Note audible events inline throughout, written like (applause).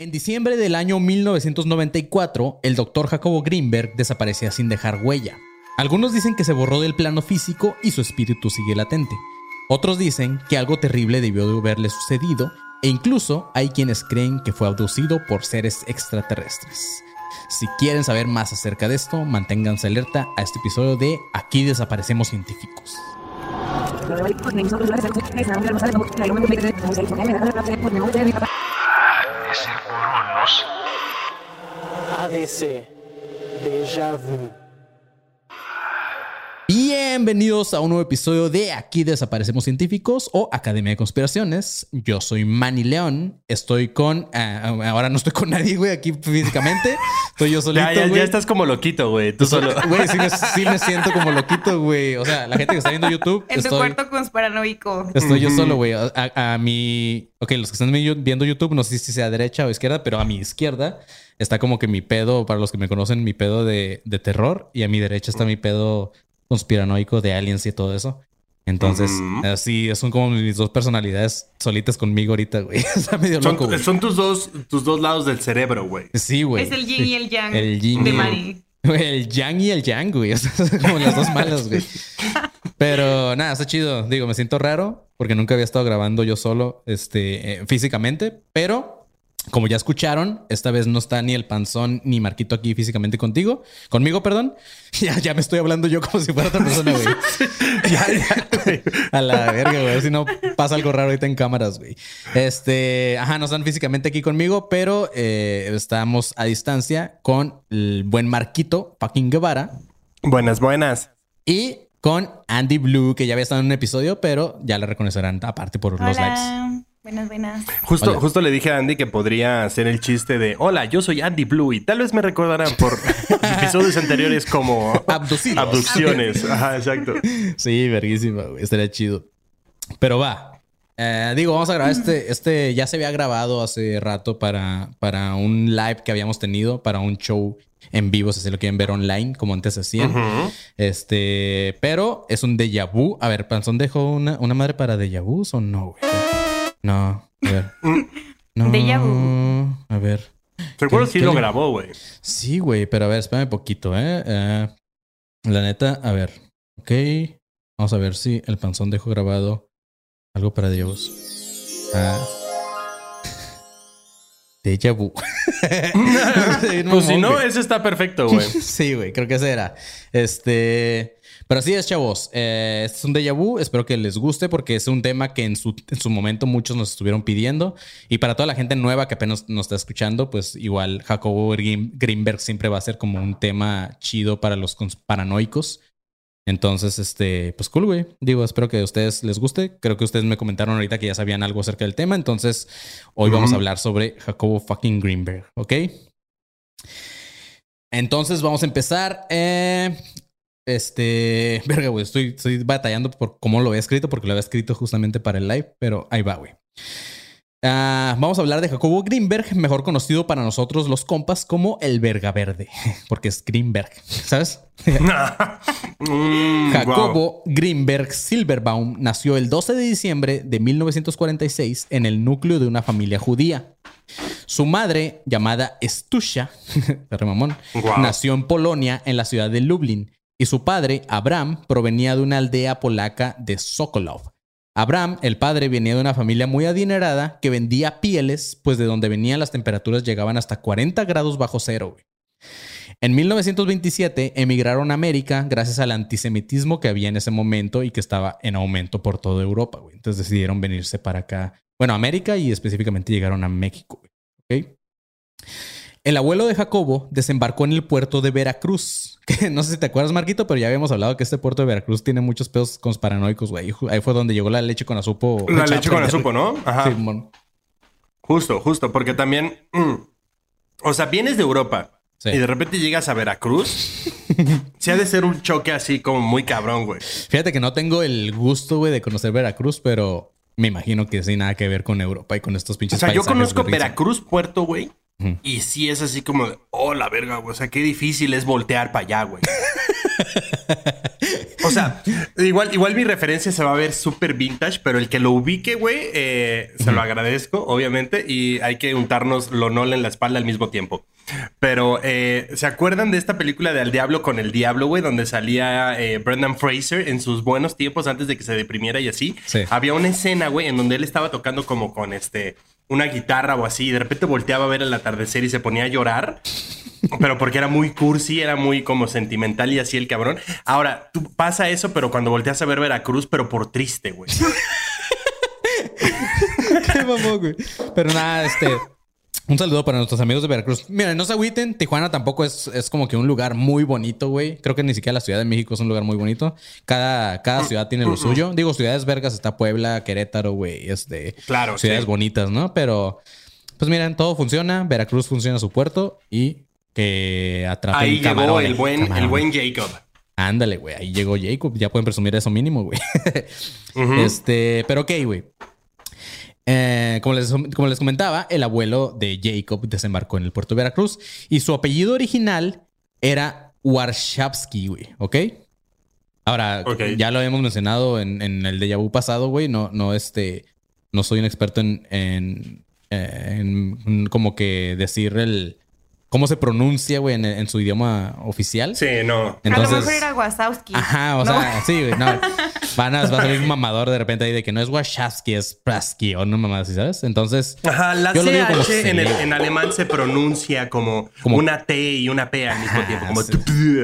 En diciembre del año 1994, el doctor Jacobo Greenberg desaparecía sin dejar huella. Algunos dicen que se borró del plano físico y su espíritu sigue latente. Otros dicen que algo terrible debió de haberle sucedido e incluso hay quienes creen que fue abducido por seres extraterrestres. Si quieren saber más acerca de esto, manténganse alerta a este episodio de Aquí desaparecemos científicos. ADC. Déjà vu. Bienvenidos a un nuevo episodio de Aquí Desaparecemos Científicos o Academia de Conspiraciones. Yo soy Manny León. Estoy con. ah, ahora no estoy con nadie, güey, aquí físicamente. Estoy yo solito. Ya, ya, güey. ya estás como loquito, güey. Tú solo. (laughs) Güey, sí me, sí me siento como loquito, güey. O sea, la gente que está viendo YouTube. En tu estoy, cuarto conspiranoico. estoy yo solo, güey. A, a- a mi. Ok, los que están vi- viendo YouTube, no sé si sea derecha o izquierda, pero a mi izquierda está como que mi pedo, para los que me conocen, mi pedo de, de terror. Y a mi derecha está mi pedo conspiranoico de aliens y todo eso. Entonces, Ujú. así son como mis dos personalidades solitas conmigo ahorita, güey. (laughs) Está medio loco, Son, güey. son tus dos, tus dos lados del cerebro, güey. Sí, güey. Es el yin y el yang El yin de y el- Mari. El yang y el yang, güey. (laughs) O sea, son como las dos malas, güey. (laughs) Pero nada, está chido. Digo, me siento raro porque nunca había estado grabando yo solo, este, eh, físicamente. Pero como ya escucharon, esta vez no está ni el panzón ni Marquito aquí físicamente contigo, conmigo, perdón. (laughs) Ya, ya me estoy hablando yo como si fuera otra persona, güey. (laughs) (laughs) Ya, ya, güey. A la verga, güey. Si no pasa algo raro ahorita en cámaras, güey. Este, ajá, no están físicamente aquí conmigo, pero eh, estamos a distancia con el buen Marquito fucking Guevara Buenas, buenas. y con Andy Blue, que ya había estado en un episodio, pero ya la reconocerán aparte por los likes. Buenas, buenas. Justo, Hola. justo le dije a Andy que podría hacer el chiste de Hola, yo soy Andy Blue y tal vez me recordarán por (laughs) episodios anteriores como Abducidos. abducciones. Ajá, exacto. Sí, verguísima, güey. Estaría chido. Pero va. Eh, digo, vamos a grabar este. Este ya se había grabado hace rato para, para un live que habíamos tenido, para un show en vivo, si se lo quieren ver online, como antes se hacían. Ujú. Este, pero es un déjà vu. A ver, ¿Panzón dejó una, una madre para déjà vu o no, güey? No, a ver. (laughs) No. Déjà vu. A ver. Seguro ¿Qué- sí lo le- grabó, güey. Sí, güey, pero a ver, espérame poquito, ¿eh? Eh, La neta, a ver. Ok. Vamos a ver si el panzón dejó grabado algo para Dios. Ah. (laughs) Deja vu. (laughs) Pues si no, ese está perfecto, güey. Sí, güey, creo que ese era. Este. Pero así es, chavos. Eh, este es un déjà vu. Espero que les guste porque es un tema que en su, en su momento muchos nos estuvieron pidiendo. Y para toda la gente nueva que apenas nos está escuchando, pues igual Jacobo Green- Greenberg siempre va a ser como un tema chido para los paranoicos. Entonces, este, pues cool, güey. Digo, espero que a ustedes les guste. Creo que ustedes me comentaron ahorita que ya sabían algo acerca del tema. Entonces, hoy vamos a hablar sobre Jacobo fucking Greenberg, ¿ok? Entonces vamos a empezar. eh, este, (laughs) verga, güey, estoy, estoy batallando por cómo lo he escrito, porque lo había escrito justamente para el live, pero ahí va, güey. Ah, vamos a hablar de Jacobo Greenberg, mejor conocido para nosotros los compas como el Verga Verde, (laughs) porque es Greenberg, ¿sabes? (laughs) Mm, Jacobo Greenberg Silverbaum nació el 12 de diciembre de 1946 en el núcleo de una familia judía. Su madre, llamada Stusha, Guau. nació en Polonia, en la ciudad de Lublin, y su padre, Abraham, provenía de una aldea polaca de Sokolov. Abraham, el padre, venía de una familia muy adinerada que vendía pieles, pues de donde venían las temperaturas llegaban hasta 40 grados bajo cero. En 1927 emigraron a América gracias al antisemitismo que había en ese momento y que estaba en aumento por toda Europa. Entonces decidieron venirse para acá. Bueno, a América y específicamente llegaron a México. güey. ¿ok? El abuelo de Jacobo desembarcó en el puerto de Veracruz. (laughs) Que no sé si te acuerdas, Marquito, pero ya habíamos hablado que este puerto de Veracruz tiene muchos pedos conspiranoicos, güey. Ahí fue donde llegó la leche con azupo. La leche con azupo, ¿no? Ajá. Justo, justo, porque también. mm, o sea, vienes de Europa Sí. y de repente llegas a Veracruz. (laughs) Se ha de ser un choque así como muy cabrón, güey. Fíjate que no tengo el gusto, güey, de conocer Veracruz, pero me imagino que sí nada que ver con Europa y con estos O pinches sea, yo conozco. Veracruz, Puerto, güey. Y sí es así como de, oh, la verga, güey. O sea, qué difícil es voltear para allá, güey. (laughs) O sea, igual, igual mi referencia se va a ver súper vintage, pero el que lo ubique, güey, eh, se lo agradezco, obviamente, y hay que untarnos lo nol en la espalda al mismo tiempo. Pero, eh, ¿se acuerdan de esta película de Al Diablo con el Diablo, güey? Donde salía eh, Brendan Fraser en sus buenos tiempos antes de que se deprimiera y así. Sí. Había una escena, güey, en donde él estaba tocando como con este una guitarra o así, y de repente volteaba a ver el atardecer y se ponía a llorar. Pero porque era muy cursi, era muy como sentimental y así el cabrón. Ahora, tú pasa eso, pero cuando volteas a ver Veracruz, pero por triste, güey. (laughs) Pero nada, este. Un saludo para nuestros amigos de Veracruz. Miren, no se agüiten. Tijuana tampoco es, es como que un lugar muy bonito, güey. Creo que ni siquiera la Ciudad de México es un lugar muy bonito. Cada, cada ciudad tiene lo suyo. Digo, ciudades vergas está Puebla, Querétaro, güey. Este, Claro, Ciudades sí. bonitas, ¿no? Pero, pues miren, todo funciona. Veracruz funciona su puerto y que atrapen Ahí llegó el buen, el buen Jacob. Ándale, güey. Ahí llegó Jacob. Ya pueden presumir eso mínimo, güey. Este, pero ok, güey. Eh, como, les, como les comentaba, el abuelo de Jacob desembarcó en el puerto de Veracruz y su apellido original era Warshawski, güey. ¿Ok? Ahora, ya lo habíamos mencionado en, en el déjà vu pasado, güey. No, no, este, no soy un experto en, en, eh, en como que decir el cómo se pronuncia, güey, en, en su idioma oficial. Sí, no. a lo Entonces, mejor era Wazowski. Ajá, o No. sea, sí, güey, no. Van a, va a salir un mamador de repente ahí de que no es Wachowski, es Prasky o no mamada así, ¿sabes? Entonces, Ajá, la yo lo digo como CH en, el- en alemán se pronuncia como, Como- una T y una P al mismo Ajá, tiempo. Como sí.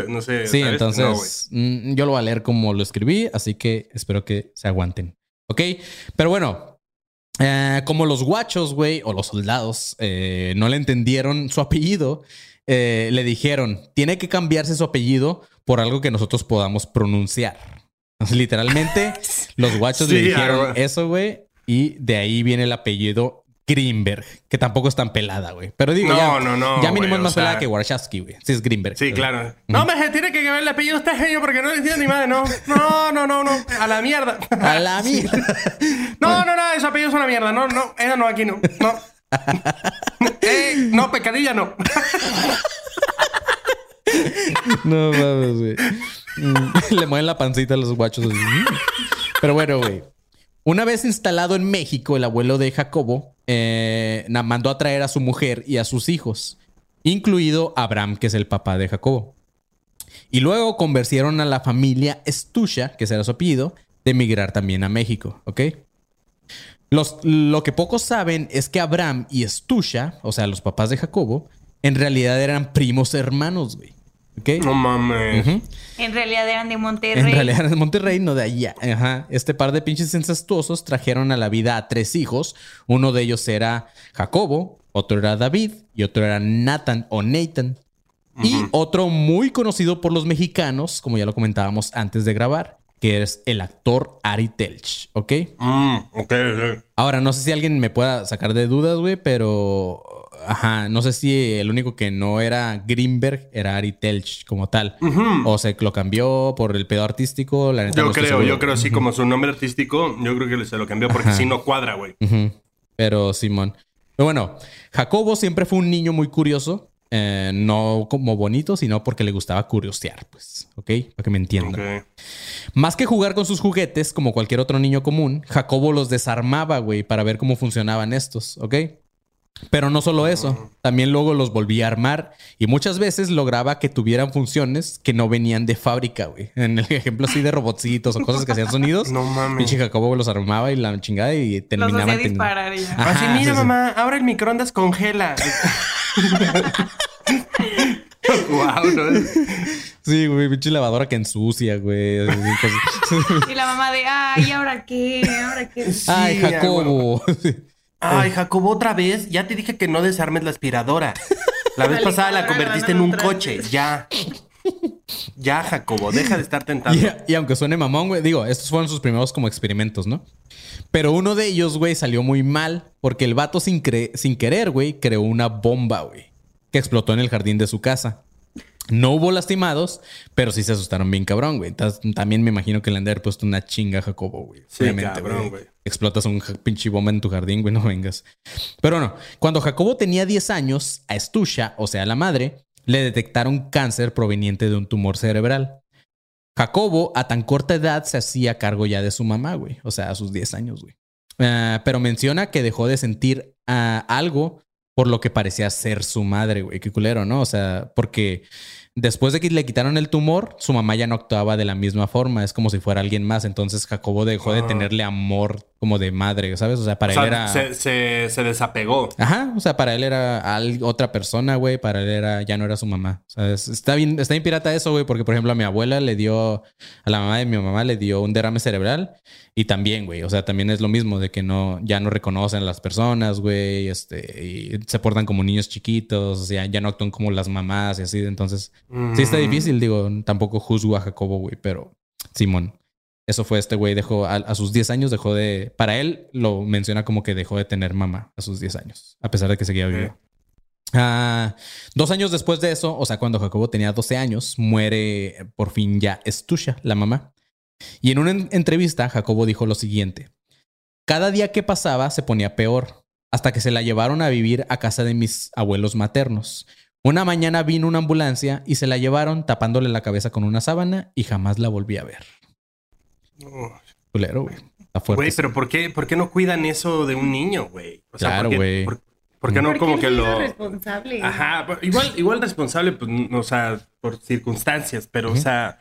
no sé. Sí, ¿sabes? entonces No, mm, yo lo voy a leer como lo escribí, así que espero que se aguanten. ¿Ok? Pero bueno, eh, como los guachos, güey, o los soldados, eh, no le entendieron su apellido, eh, le dijeron, tiene que cambiarse su apellido por algo que nosotros podamos pronunciar. Literalmente, (laughs) los guachos le dijeron ah, eso, güey, y de ahí viene el apellido Greenberg, que tampoco es tan pelada, güey. Pero digo, No, ya, no, no, ya mínimo güey, es más sea- pelada que Warshawski, güey. Sí, es Greenberg. Sí, claro. No, me tiene que ver el apellido usted genio porque no le entiendo ni madre, no. No, no, no, no. A la mierda. A la (laughs) mierda. No, no, no, ese apellido es una mierda. No, no, esa no, aquí no. No. (laughs) Eh, no, pecadilla no. No mames, güey. Mm, (laughs) Le mueven la pancita a los guachos. así. Pero bueno, güey. Una vez instalado en México, el abuelo de Jacobo eh, mandó a traer a su mujer y a sus hijos, incluido Abraham, que es el papá de Jacobo. Y luego convencieron a la familia Estusha, que ese era su apellido, de emigrar también a México, ¿ok? Lo que pocos saben es que Abraham y Estusha, o sea, los papás de Jacobo, en realidad eran primos hermanos, güey. ¿Ok? No mames. En realidad eran de Monterrey. En realidad era de Monterrey, no de allá. Ajá. Este par de pinches incestuosos trajeron a la vida a tres hijos. Uno de ellos era Jacobo, otro era David y otro era Nathan o Nathan. Y otro muy conocido por los mexicanos, como ya lo comentábamos antes de grabar, que es el actor Ari Telch, ¿ok? Mm, ok, ok. Ahora, no sé si alguien me pueda sacar de dudas, güey, pero... Ajá, no sé si el único que no era Greenberg era Ari Telch como tal. O se lo cambió por el pedo artístico. La neta Yo no creo, yo creo así como su nombre artístico, yo creo que se lo cambió porque si no cuadra, güey. Pero Simón. Pero bueno, Jacobo siempre fue un niño muy curioso. eh, no como bonito, sino porque le gustaba curiosear, pues. ¿Ok? Para que me entiendan. Más que jugar con sus juguetes, como cualquier otro niño común, Jacobo los desarmaba, güey, para ver cómo funcionaban estos, ¿ok? Pero no solo eso, también luego los volvía a armar y muchas veces lograba que tuvieran funciones que no venían de fábrica, güey. En el ejemplo así de robotcitos o cosas que hacían sonidos. (laughs) No mames. Pinche Jacobo los armaba y la chingada y Los terminaban. hacía disparar ya. Ajá, Así, mira, sí, sí. mamá, ahora el microondas congela. (laughs) wow, ¿no? Sí, güey, pinche lavadora que ensucia, güey. Y la mamá de, ay, ¿ahora qué? ¿Ahora qué? Ay, Sí, Jacobo. Ay, (laughs) Jacobo, otra vez. Ya te dije que no desarmes la aspiradora. La vez (laughs) La pasada la convertiste en un coche. Ya. Ya, Jacobo, deja de estar tentando. Y, y aunque suene mamón, güey, digo, estos fueron sus primeros como experimentos, ¿no? Pero uno de ellos, güey, salió muy mal porque el vato sin, cre- sin querer, güey, creó una bomba, güey, que explotó en el jardín de su casa. No hubo lastimados, pero sí se asustaron bien cabrón, güey. También me imagino que le han de haber puesto una chinga a Jacobo, güey. Sí, Obviamente, cabrón, güey. Explotas un pinche bomba en tu jardín, güey, no vengas. Pero no, cuando Jacobo tenía 10 años, a Estusha, o sea, la madre, le detectaron cáncer proveniente de un tumor cerebral. Jacobo a tan corta edad se hacía cargo ya de su mamá, güey. O sea, a sus 10 años, güey. Ah, pero menciona que dejó de sentir ah, algo por lo que parecía ser su madre, güey. Qué culero, ¿no? O sea, porque después de que le quitaron el tumor, su mamá ya no actuaba de la misma forma. Es como si fuera alguien más. Entonces Jacobo dejó de Ah. tenerle amor como de madre, ¿sabes? O sea, para O sea, él era... se, se- se desapegó. Ajá, o sea, para él era al- otra persona, güey, para él era, ya no era su mamá. O sea, es- está bien, está bien pirata eso, güey, porque por ejemplo a mi abuela le dio, a la mamá de mi mamá le dio un derrame cerebral y también, güey, o sea, también es lo mismo de que no, ya no reconocen a las personas, güey, este, y se portan como niños chiquitos, o sea, ya no actúan como las mamás y así, entonces, sí está difícil, digo, tampoco juzgo a Jacobo, güey, pero Simón. Eso fue este güey, dejó a, a sus 10 años, dejó de. Para él lo menciona como que dejó de tener mamá a sus 10 años, a pesar de que seguía vivo. Ah, dos años después de eso, o sea, cuando Jacobo tenía 12 años, muere por fin ya Estusha, la mamá. Y en una en- entrevista, Jacobo dijo lo siguiente: Cada día que pasaba se ponía peor, hasta que se la llevaron a vivir a casa de mis abuelos maternos. Una mañana vino una ambulancia y se la llevaron tapándole la cabeza con una sábana y jamás la volví a ver. Culero, güey. Está fuerte. Güey, pero ¿por qué, ¿por qué no cuidan eso de un niño, güey? O sea, Claro, ¿por qué- güey. ¿por, por qué no como que es lo... responsable. Ajá, igual, igual responsable, pues, o sea, por circunstancias, pero, o sea,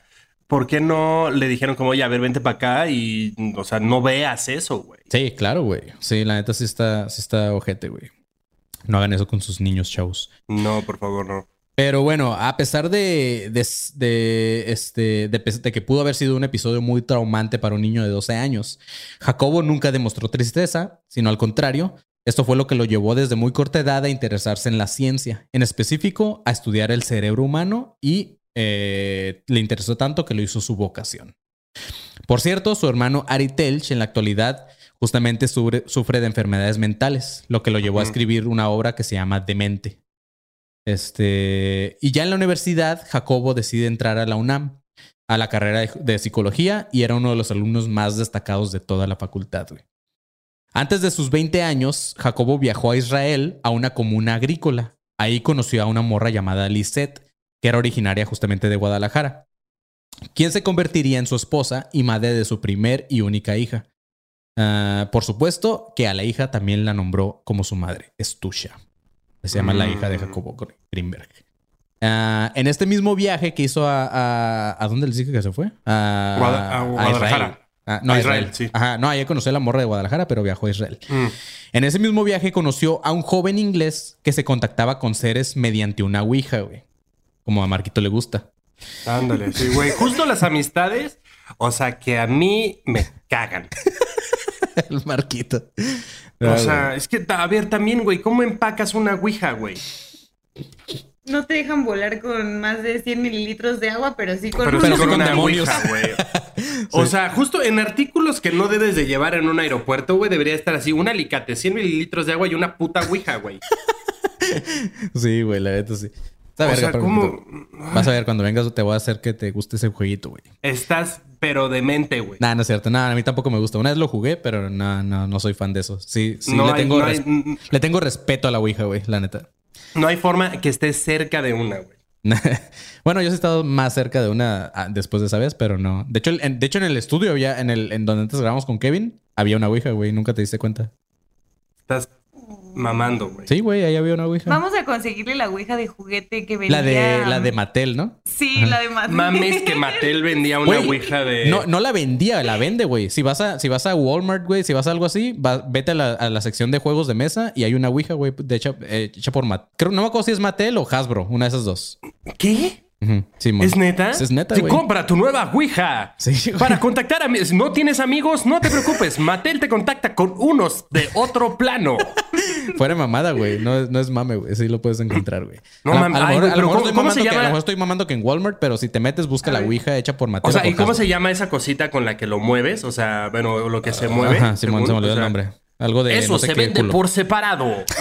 ¿por qué no le dijeron como, oye, a ver, vente para acá y, o sea, no veas eso, güey? Sí, claro, güey. Sí, la neta sí está, sí está ojete, güey. No hagan eso con sus niños, chavos. No, por favor, no. Pero bueno, a pesar de, de, de, este, de, de que pudo haber sido un episodio muy traumante para un niño de 12 años, Jacobo nunca demostró tristeza, sino al contrario, esto fue lo que lo llevó desde muy corta edad a interesarse en la ciencia, en específico a estudiar el cerebro humano y eh, le interesó tanto que lo hizo su vocación. Por cierto, su hermano Ari Telch en la actualidad justamente sufre, sufre de enfermedades mentales, lo que lo llevó a escribir una obra que se llama Demente. Este, y ya en la universidad, Jacobo decide entrar a la UNAM, a la carrera de, de psicología, y era uno de los alumnos más destacados de toda la facultad. güey. Antes de sus 20 años, Jacobo viajó a Israel a una comuna agrícola. Ahí conoció a una morra llamada Lisette, que era originaria justamente de Guadalajara, quien se convertiría en su esposa y madre de su primer y única hija. Ah, por supuesto que a la hija también la nombró como su madre, Estusha. Se llama la hija de. Jacobo Greenberg. Ah, en este mismo viaje que hizo a... ¿A, ¿a dónde les dije que se fue? A, Guada- a Guadalajara. Israel. Ah, no, A Israel, Israel. sí. Ajá, no, ahí conoció a la morra de Guadalajara, pero viajó a Israel. Mm. En ese mismo viaje conoció a un joven inglés que se contactaba con seres mediante una ouija, güey. Como a Marquito le gusta. Ándale, sí, güey. Justo las amistades, o sea, que a mí me cagan. (laughs) El Marquito. O sea, es que, a ver, también, güey, ¿cómo empacas una ouija, güey? No te dejan volar con más de 100 mililitros de agua, pero sí con Pero, Pero sí con una demonios. ouija, güey. (laughs) O sea, justo en artículos que no debes de llevar en un aeropuerto, güey, debería estar así, un alicate, 100 mililitros de agua y una puta ouija, güey. (laughs) Sí, güey, la neta sí. Está O verga, sea, pero ¿cómo Vas a ver, cuando vengas te voy a hacer que te guste ese jueguito, güey. estás pero demente, güey? Nah, no es cierto. Nada, a mí tampoco me gusta. Una vez lo jugué, pero no, no, no soy fan de eso. Sí, sí, No le, hay- tengo no hay- res- le tengo respeto a la Ouija, güey, la neta. No hay forma que estés cerca de una, güey. (laughs) bueno, yo he estado más cerca de una ah, después de esa vez, pero no. De hecho, en, de hecho, en el estudio había, en el, en donde antes grabamos con Kevin, había una Ouija, güey. Nunca te diste cuenta. Estás mamando, güey. Sí, güey, ahí había una Ouija. Vamos a conseguirle la ouija de juguete que vendía. la de, la de Mattel, ¿no? Sí, la de Mattel. Mames que Mattel vendía una Güey, ouija de... No, no la vendía, la vende, güey. Si vas a, si vas a Walmart, güey, si vas a algo así, va- vete a la, a la sección de juegos de mesa y hay una Ouija, güey, de hecha, eh, hecha por Mattel. Creo, no me acuerdo si es Mattel o Hasbro, una de esas dos. ¿Qué? Sí. ¿Es neta? Es neta, güey. compra tu nueva ouija. Sí. Para contactar a... ¿No tienes amigos? No te preocupes. Mattel te contacta con unos de otro plano. (laughs) Fuera mamada, güey. No, es- no es mame, güey. Sí lo puedes encontrar, güey. No mames. a lo mejor, güey, a lo pero mejor ¿cómo- estoy mamando que, en Walmart, pero si te metes, busca la Ouija hecha por Mattel. O sea, ¿y cómo se llama esa cosita con la que lo mueves? O sea, bueno, lo que se mueve. Ajá, Simón, se me olvidó el nombre. Algo de. Eso no sé se qué vende culo. por separado. (laughs)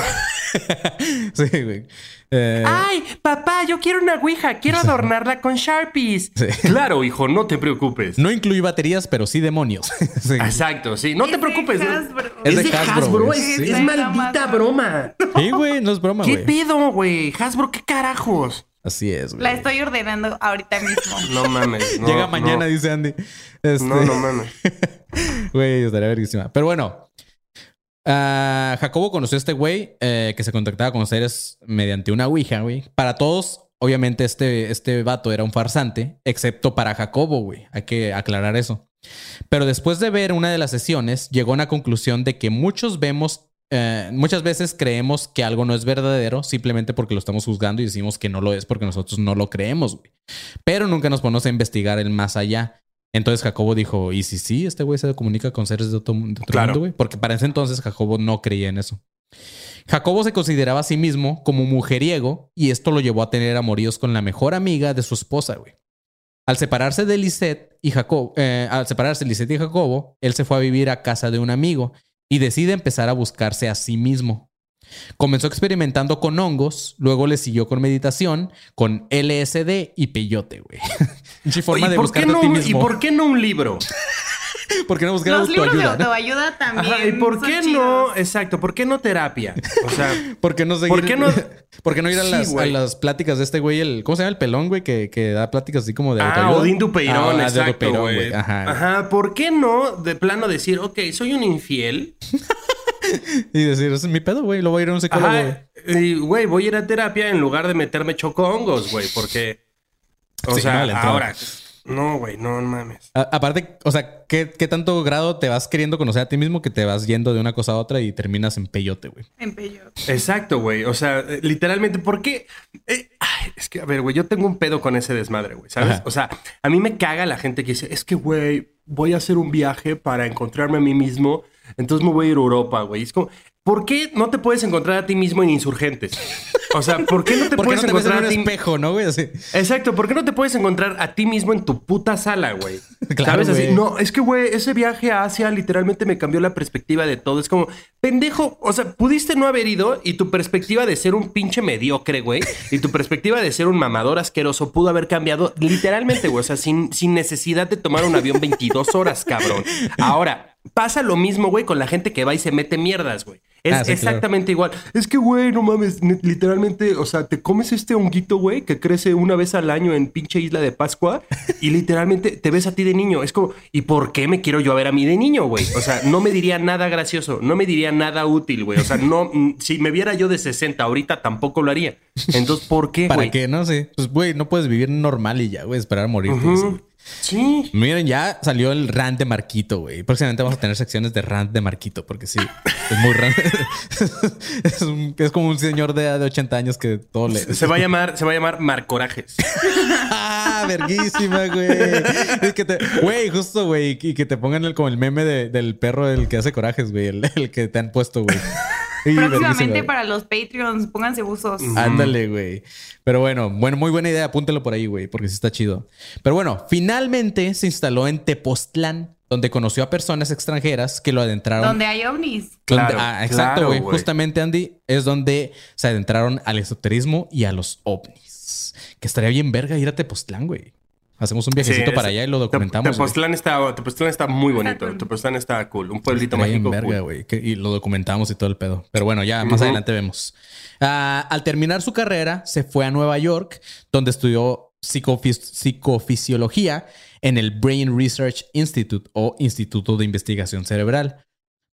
Sí, güey. Eh, Ay, papá, yo quiero una ouija. Quiero (laughs) adornarla con Sharpies. Sí. Claro, hijo, no te preocupes. no incluye baterías, pero sí demonios. (laughs) Sí. Exacto, sí. No Es te de preocupes. Hasbro. Es de Hasbro, güey. Es, Sí. es Está maldita broma. Sí, güey, no es broma, ¿Qué güey. pedo, güey? Hasbro, ¿qué carajos? Así es, güey. La estoy ordenando ahorita mismo. No mames. no, Llega mañana, no. dice Andy. Este, No, no mames. Güey, estaría verguísima. Pero bueno. Ah, Jacobo conoció a este güey eh, que se contactaba con seres mediante una Ouija, güey. Para todos, obviamente, este, este vato era un farsante, excepto para Jacobo, güey. Hay que aclarar eso. Pero después de ver una de las sesiones, llegó a una conclusión de que muchos vemos, eh, muchas veces creemos que algo no es verdadero simplemente porque lo estamos juzgando y decimos que no lo es porque nosotros no lo creemos, güey. Pero nunca nos ponemos a investigar el más allá. Entonces Jacobo dijo, ¿y si sí, este güey se comunica con seres de otro, de otro Claro. mundo, güey? Porque para ese entonces Jacobo no creía en eso. Jacobo se consideraba a sí mismo como mujeriego y esto lo llevó a tener amoríos con la mejor amiga de su esposa, güey. Al separarse de Lisette y Jacobo, eh, al separarse Lisette y Jacobo, él se fue a vivir a casa de un amigo y decide empezar a buscarse a sí mismo. Comenzó experimentando con hongos, luego le siguió con meditación, con LSD y peyote, güey. (laughs) Pinche forma ¿Y de por, qué buscarte a no, ti ¿Y mismo. por qué no un libro? (laughs) ¿Por qué no buscar Los libros de autoayuda? no? autoayuda también. Ajá, ¿y por son qué chidos. no? Exacto, ¿por qué no terapia? O sea, (laughs) ¿Por qué no seguir? ¿Por qué no- (laughs) ¿Por qué no ir a, Sí, las, a güey. las pláticas de este güey? El, ¿Cómo se llama el pelón, güey? Que, que da pláticas así como de ah, autoayuda. Odín Dupeirón, Ah, de exacto, Dupeirón, güey. Ajá. Ajá, ¿por qué no de plano decir, ok, soy un infiel? Y decir, es mi pedo, güey. Lo voy a ir a un psicólogo, güey. Ajá, y güey, voy a ir a terapia en lugar de meterme choco-hongos, güey, porque... O Sí, sea, no, ahora... No, güey, no mames. A- aparte, o sea, ¿qué, ¿qué tanto grado te vas queriendo conocer a ti mismo que te vas yendo de una cosa a otra y terminas en peyote, güey? En peyote. Exacto, güey. O sea, eh, literalmente, ¿por qué? Eh, ay, es que, a ver, güey, yo tengo un pedo con ese desmadre, güey, ¿sabes? Ajá. O sea, a mí me caga la gente que dice, es que, güey, voy a hacer un viaje para encontrarme a mí mismo, entonces me voy a ir a Europa, güey. Es como, ¿por qué no te puedes encontrar a ti mismo en Insurgentes? O sea, ¿por qué no te (laughs) ¿Por qué no puedes te en encontrar un a ti espejo, no, güey? Así. Exacto, ¿por qué no te puedes encontrar a ti mismo en tu puta sala, güey? (laughs) Claro, ¿Sabes? Así, no, es que, güey, ese viaje a Asia literalmente me cambió la perspectiva de todo. Es como, pendejo, o sea, pudiste no haber ido y tu perspectiva de ser un pinche mediocre, güey, y tu perspectiva de ser un mamador asqueroso pudo haber cambiado literalmente, güey, o sea, sin, sin necesidad de tomar un avión 22 horas, cabrón. Ahora, pasa lo mismo, güey, con la gente que va y se mete mierdas, güey. Es Ah, sí, claro. exactamente igual. Es que, güey, no mames, literalmente, o sea, te comes este honguito, güey, que crece una vez al año en pinche isla de Pascua (laughs) y literalmente te ves a ti de niño. Es como, ¿y por qué me quiero yo ver a mí de niño, güey? O sea, no me diría nada gracioso, no me diría nada útil, güey. O sea, no, mm, si me viera yo de 60 ahorita tampoco lo haría. Entonces, ¿por qué, ¿Para güey? qué? No sé. Pues, güey, no puedes vivir normal y ya, güey, esperar a morirte. Así, güey. Sí. Miren, ya salió el rant de Marquito, güey. Próximamente vamos a tener secciones de rant de Marquito, porque sí, es muy rant. (laughs) es, un- es como un señor de, de 80 años que todo le. Se va a llamar, se va a llamar Marcorajes. (laughs) ¡Ah! Verguísima, güey. Es que te. Güey, justo, güey. Y que te pongan el, como el meme de- del perro el que hace corajes, güey. El, el que te han puesto, güey. Próximamente para los Patreons, pónganse buzos. Ándale, güey. Pero bueno, bueno, muy buena idea. Apúntelo por ahí, güey, porque sí está chido. Pero bueno, finalmente se instaló en Tepoztlán, donde conoció a personas extranjeras que lo adentraron. Donde hay ovnis. donde- Claro, ah, exacto, güey. Justamente, Andy, es donde se adentraron al esoterismo y a los ovnis. Que estaría bien verga ir a Tepoztlán, güey. Hacemos un viajecito Sí, para allá y lo documentamos. Tepoztlán está, Tepoztlán está muy bonito. Tepoztlán está cool. Un pueblito mágico. verga, cool. güey. que- Y lo documentamos y todo el pedo. Pero bueno, ya más adelante vemos. Ah, al terminar su carrera, se fue a Nueva York, donde estudió psicofis- psicofisiología en el Brain Research Institute o Instituto de Investigación Cerebral,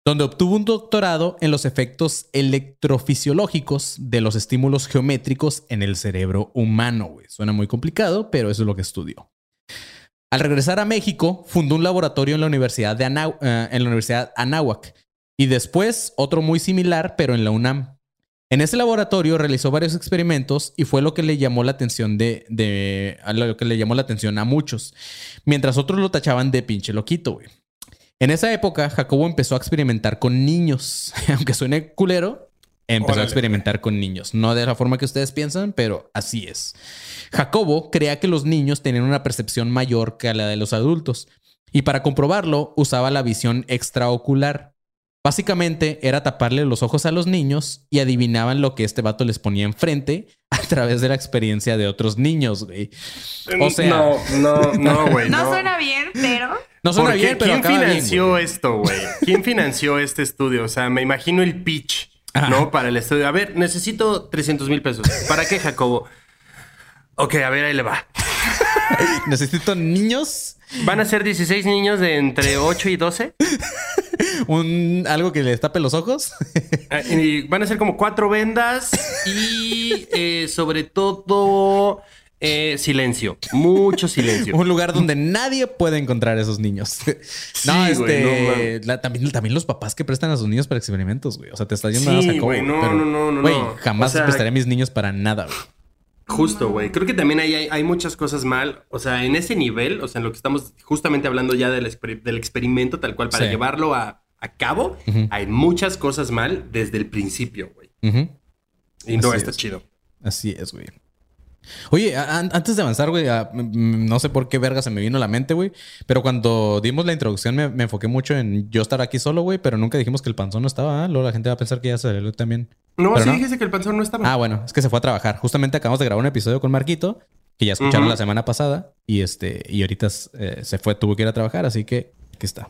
donde obtuvo un doctorado en los efectos electrofisiológicos de los estímulos geométricos en el cerebro humano. güey. Suena muy complicado, pero eso es lo que estudió. Al regresar a México, fundó un laboratorio en la Universidad, de eh, en la Universidad Anáhuac y después otro muy similar, pero en la UNAM. En ese laboratorio realizó varios experimentos y fue lo que le llamó la atención de, de- a lo que le llamó la atención a muchos, mientras otros lo tachaban de pinche loquito, güey. En esa época, Jacobo empezó a experimentar con niños, (laughs) aunque suene culero, empezó a experimentar con niños, no de la forma que ustedes piensan, pero así es. Jacobo creía que los niños tenían una percepción mayor que la de los adultos y para comprobarlo usaba la visión extraocular. Básicamente era taparle los ojos a los niños y adivinaban lo que este vato les ponía enfrente (laughs) a través de la experiencia de otros niños, güey. O sea, No, no, no, (laughs) güey. No, no. suena bien, pero no suena bien, pero ¿quién acaba bien, financió güey. esto, güey? ¿Quién financió este estudio? O sea, me imagino el pitch, Ajá. ¿no? Para el estudio. A ver, necesito 300 mil pesos. ¿Para qué, Jacobo? Ok, a ver, ahí le va. (laughs) Necesito niños, Van a ser 16 niños de entre 8 y 12. Un algo que les tape los ojos. Y van a ser como cuatro vendas y eh, sobre todo eh, silencio. Mucho silencio. un lugar donde nadie puede encontrar a esos niños. no, Sí, no este. la- también, también los papás que prestan a sus niños para experimentos, güey. O sea, te está yendo Sí, a güey, no, pero, no, no, no, Güey, jamás O sea- prestaría a mis niños para nada, güey. Justo, güey. Creo que también hay, hay muchas cosas mal. O sea, en ese nivel, o sea, en lo que estamos justamente hablando ya del, exper- del experimento tal cual, para Sí. llevarlo a, a cabo, hay muchas cosas mal desde el principio, güey. Ujú. Y no Así está es. chido. Así es, güey. Oye, antes de avanzar, güey, no sé por qué verga se me vino a la mente, güey. Pero cuando dimos la introducción me, me enfoqué mucho en yo estar aquí solo, güey. Pero nunca dijimos que el panzón no estaba. ¿ah? Luego la gente va a pensar que ya se salió también. No, Pero sí no. dijiste que el panzón no estaba. Ah, bueno, es que se fue a trabajar. Justamente acabamos de grabar un episodio con Marquito, que ya escucharon la semana pasada. Y este, y ahorita eh, se fue, tuvo que ir a trabajar, así que aquí está.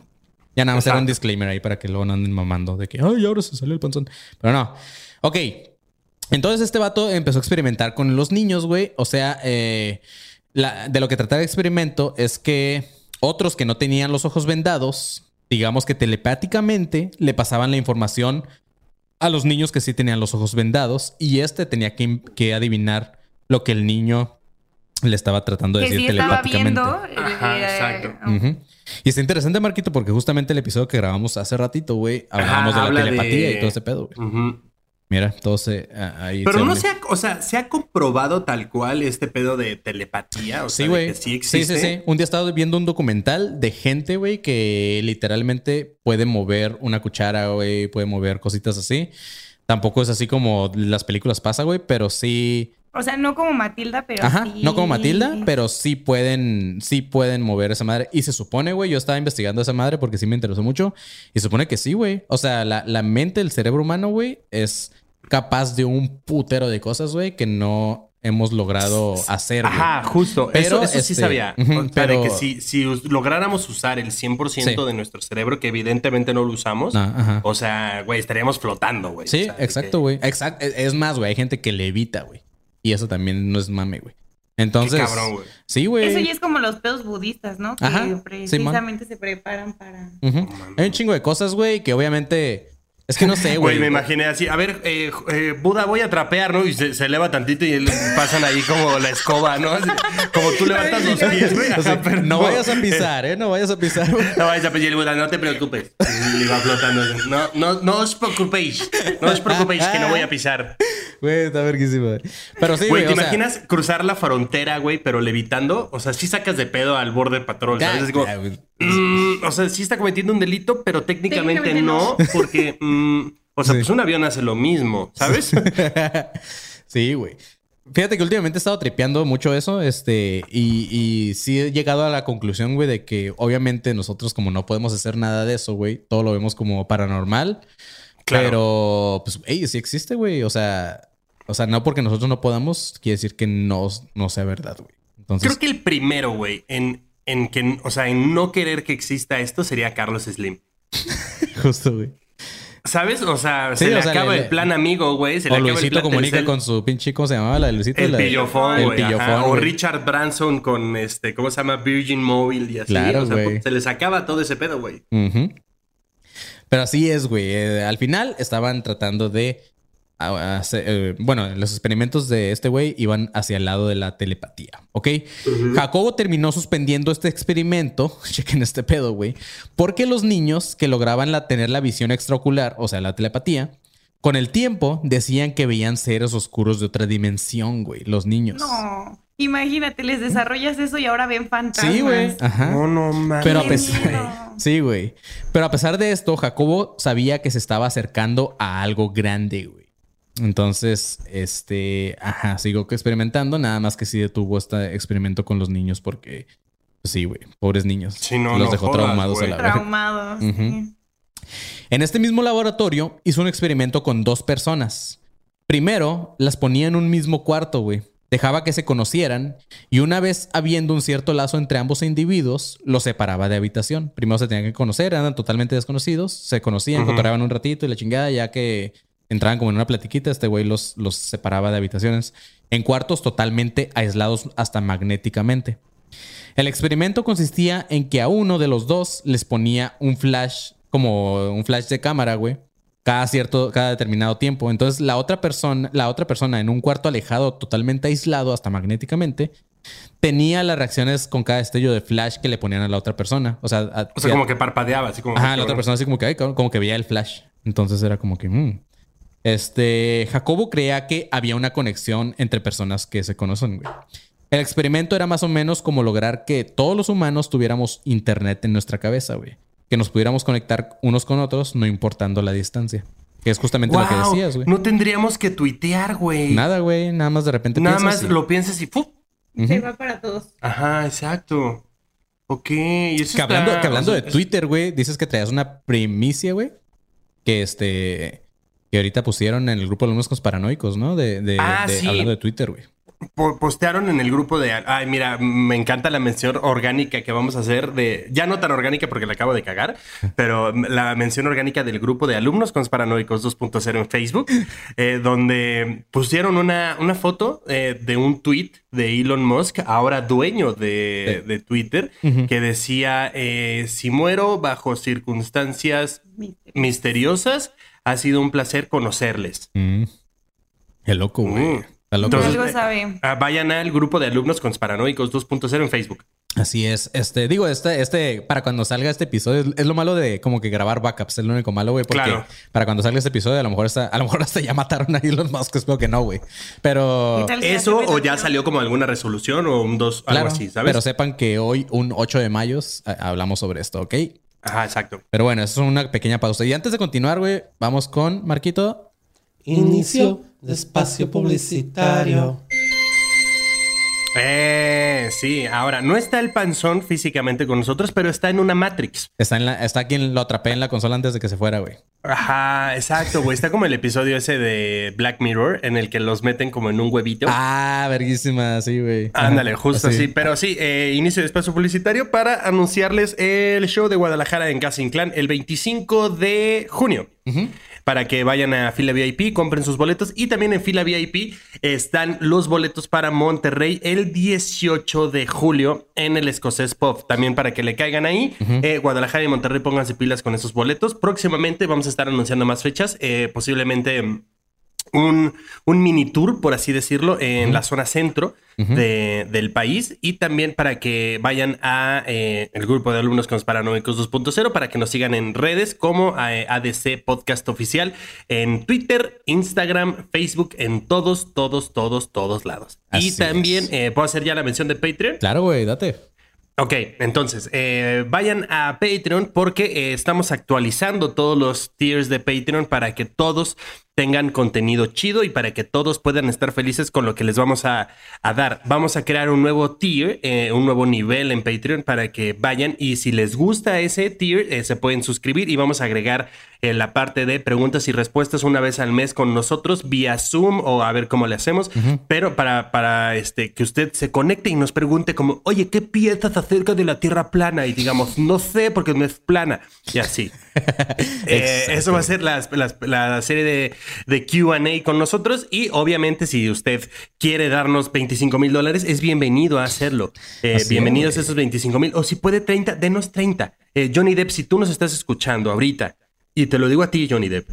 Ya nada más era un disclaimer ahí para que luego no anden mamando de que, ay, ahora se salió el panzón. Pero no. Ok. Entonces este vato empezó a experimentar con los niños, güey. O sea, eh, la- de lo que trataba el experimento es que otros que no tenían los ojos vendados, digamos que telepáticamente le pasaban la información a los niños que sí tenían los ojos vendados y este tenía que, que adivinar lo que el niño le estaba tratando de Que decir sí estaba telepáticamente. viendo. Ajá, eh, exacto. Ujú. Y está interesante, Marquito, porque justamente el episodio que grabamos hace ratito, güey, hablábamos Ajá, de la telepatía de- y todo ese pedo, güey. Ujú. Mira, ah, ahí. Pero se no se ha, o sea, se ha comprobado tal cual este pedo de telepatía. O Sí, güey. sí Sí, existe. sí, sí. Un día estaba viendo un documental de gente, güey, que literalmente puede mover una cuchara, güey, puede mover cositas así. Tampoco es así como las películas pasa, güey, pero sí. O sea, no como Matilda, pero Ajá, sí. no como Matilda, pero sí pueden, sí pueden mover esa madre. Y se supone, güey, yo estaba investigando esa madre porque sí me interesó mucho. Y se supone que sí, güey. O sea, la, la mente, el cerebro humano, güey, es capaz de un putero de cosas, güey, que no hemos logrado hacer. güey. Ajá, justo. Pero, eso eso sí este, sabía. O sea, de pero- que si, si lográramos usar el 100% Sí. de nuestro cerebro, que evidentemente no lo usamos, Ah, o sea, güey, estaríamos flotando, güey. Sí, O sea, de exacto, que- güey. Exacto. Es más, güey, hay gente que levita, güey. Y eso también no es mame, güey. Entonces. Qué cabrón, güey. Sí, güey. Eso ya es como los pedos budistas, ¿no? Que Ajá, precisamente se preparan para. Hay un chingo de cosas, güey, que obviamente. Es que no sé, güey. Güey, me imaginé así. A ver, eh, eh, Buda, voy a trapear, ¿no? Y se, se eleva tantito y pasan ahí como la escoba, ¿no? Así, como tú levantas los pies, güey. O sea, no vayas a pisar, ¿eh? No vayas a pisar. güey. (laughs) No vayas a pisar el Buda, no te preocupes. Y va flotando. No, no, no os preocupéis. No os preocupéis que no voy a pisar. Güey, está verguísima. güey. Pero sí, Güey. ¿te o sea, imaginas cruzar la frontera, güey, pero levitando? O sea, sí sacas de pedo al border patrol, ya, ¿sabes? Es como. Mm, o sea, sí está cometiendo un delito, pero técnicamente, Técnicamente no, no. porque, mm, o sea, Sí. pues un avión hace lo mismo, ¿sabes? (laughs) sí, güey. Fíjate que últimamente he estado tripeando mucho eso, este, y, y sí he llegado a la conclusión, güey, de que obviamente nosotros como no podemos hacer nada de eso, güey, todo lo vemos como paranormal, Claro. pero pues, hey, sí existe, güey, o sea, o sea, no porque nosotros no podamos, quiere decir que no, no sea verdad, güey. Entonces, Creo que el primero, güey, en, en que, o sea, en no querer que exista esto sería Carlos Slim. (laughs) justo, güey. ¿Sabes? O sea, Sí, se le sea, acaba le- el plan amigo, güey. Se le O el Luisito plan comunica con su pinche, ¿cómo se llamaba la de Luisito? El La pillofón, El güey. pillofón, O. Richard Branson con este, ¿cómo se llama? Virgin Mobile y así. Claro, o sea, güey. se les acaba todo ese pedo, güey. Pero así es, güey. Eh, al final estaban tratando de. Eh, bueno, los experimentos de este güey iban hacia el lado de la telepatía, ¿ok? Jacobo terminó suspendiendo este experimento, (laughs) chequen este pedo, güey, porque los niños que lograban la, tener la visión extraocular, o sea, la telepatía, con el tiempo decían que veían seres oscuros de otra dimensión, güey, los niños. No. Imagínate, les desarrollas eso y ahora ven fantasmas. Sí, güey. Ajá. no mames. Pero a pesar, sí, güey. Pero a pesar de esto, Jacobo sabía que se estaba acercando a algo grande, güey. Entonces, este, ajá, sigo experimentando, nada más que sí detuvo este experimento con los niños porque, pues sí, güey, pobres niños. Sí, no, los no dejó jodas, traumados güey. a la. Traumados. Sí. En este mismo laboratorio hizo un experimento con dos personas. Primero, las ponía en un mismo cuarto, güey. Dejaba que se conocieran y una vez habiendo un cierto lazo entre ambos individuos, los separaba de habitación. Primero se tenían que conocer, eran totalmente desconocidos, se conocían, Ujú. cotorreaban un ratito y la chingada, ya que entraban como en una platiquita, este güey los, los separaba de habitaciones en cuartos totalmente aislados hasta magnéticamente. El experimento consistía en que a uno de los dos les ponía un flash, como un flash de cámara, güey, cada cierto, cada determinado tiempo. Entonces la otra persona, la otra persona en un cuarto alejado, totalmente aislado hasta magnéticamente, tenía las reacciones con cada destello de flash que le ponían a la otra persona. O sea, a- O sea, como que parpadeaba, así como. Ajá, la otra persona así como que, ay, como que veía el flash. Entonces era como que, mm. Este, Jacobo creía que había una conexión entre personas que se conocen, güey. El experimento era más o menos como lograr que todos los humanos tuviéramos internet en nuestra cabeza, güey. Que nos pudiéramos conectar unos con otros, no importando la distancia. Que es justamente lo que decías, güey. No tendríamos que tuitear, güey. Nada, güey. Nada más de repente Nada piensas más y- lo piensas y ¡fu! Se va para todos. Ajá, exacto. Ok, y eso Que hablando, está- que hablando o de sea, Twitter, güey, dices que traías una primicia, güey. Que este. Que ahorita pusieron en el grupo de alumnos con paranoicos, ¿no? De, de- Ah, de- sí. hablando de Twitter, güey. po- postearon en el grupo de. Ay, mira, me encanta la mención orgánica que vamos a hacer de. Ya no tan orgánica porque la acabo de cagar, pero la mención orgánica del grupo de alumnos conspiranoicos 2.0 en Facebook, eh, donde pusieron una, una foto eh, de un tweet de Elon Musk, ahora dueño de, de Twitter, que decía: eh, Si muero bajo circunstancias misteriosas, ha sido un placer conocerles. Mm. Qué loco, güey. Mm. Está loco. Entonces, Algo sabe. Ah, vayan al grupo de alumnos conspiranoicos 2.0 en Facebook. Así es. Este, digo, este, este, para cuando salga este episodio, es, es lo malo de como que grabar backups, es lo único malo, güey. Porque Claro. para cuando salga este episodio, a lo mejor está, a lo mejor hasta ya mataron a Elon Musk, espero que no, güey. Pero. ¿Qué tal que Eso o ya salió como alguna resolución o un dos, Claro, algo así, ¿sabes? pero sepan que hoy, un 8 de mayo, hablamos sobre esto, ¿ok? Ajá, exacto. Pero bueno, eso es una pequeña pausa. Y antes de continuar, güey, vamos con Marquito. Inicio de espacio publicitario. Eh, sí, ahora no está el panzón físicamente con nosotros, pero está en una Matrix. Está, en la, está aquí, en- lo atrapé en la consola antes de que se fuera, güey. Ajá, exacto, güey. Está como el episodio ese de Black Mirror en el que los meten como en un huevito. Ah, verguísima, sí, güey. Ándale, justo así. Pero sí, eh, inicio de espacio publicitario para anunciarles el show de Guadalajara en Gas Clan el 25 de junio. Para que vayan a fila VIP, compren sus boletos. Y también en fila VIP están los boletos para Monterrey el 18 de julio en el Escocés Pop. También para que le caigan ahí. Eh, Guadalajara y Monterrey pónganse pilas con esos boletos. Próximamente vamos a estar anunciando más fechas. eh, posiblemente mm, un, un mini tour, por así decirlo, en la zona centro de- del país y también para que vayan a eh, el grupo de alumnos conspiranoicos 2.0 para que nos sigan en redes como eh, ADC Podcast Oficial en Twitter, Instagram, Facebook, en todos, todos, todos, todos lados. Así y también, eh, ¿puedo hacer ya la mención de Patreon? Claro, güey, date. Ok, entonces eh, vayan a Patreon porque eh, estamos actualizando todos los tiers de Patreon para que todos tengan contenido chido y para que todos puedan estar felices con lo que les vamos a, a dar. Vamos a crear un nuevo tier, eh, un nuevo nivel en Patreon para que vayan y si les gusta ese tier eh, se pueden suscribir y vamos a agregar eh, la parte de preguntas y respuestas una vez al mes con nosotros vía Zoom o a ver cómo le hacemos, pero para, para este, que usted se conecte y nos pregunte como, oye, ¿qué piensas acerca de la Tierra plana? Y digamos, no sé porque no es plana. Y así. (laughs) Eso va a ser las- las- la serie de, de QA con nosotros. Y obviamente, si usted quiere darnos 25 mil dólares, es bienvenido a hacerlo. Eh, bienvenidos es. a esos 25 mil. O si puede 30, denos 30. Eh, Johnny Depp, si tú nos estás escuchando ahorita, y te lo digo a ti, Johnny Depp,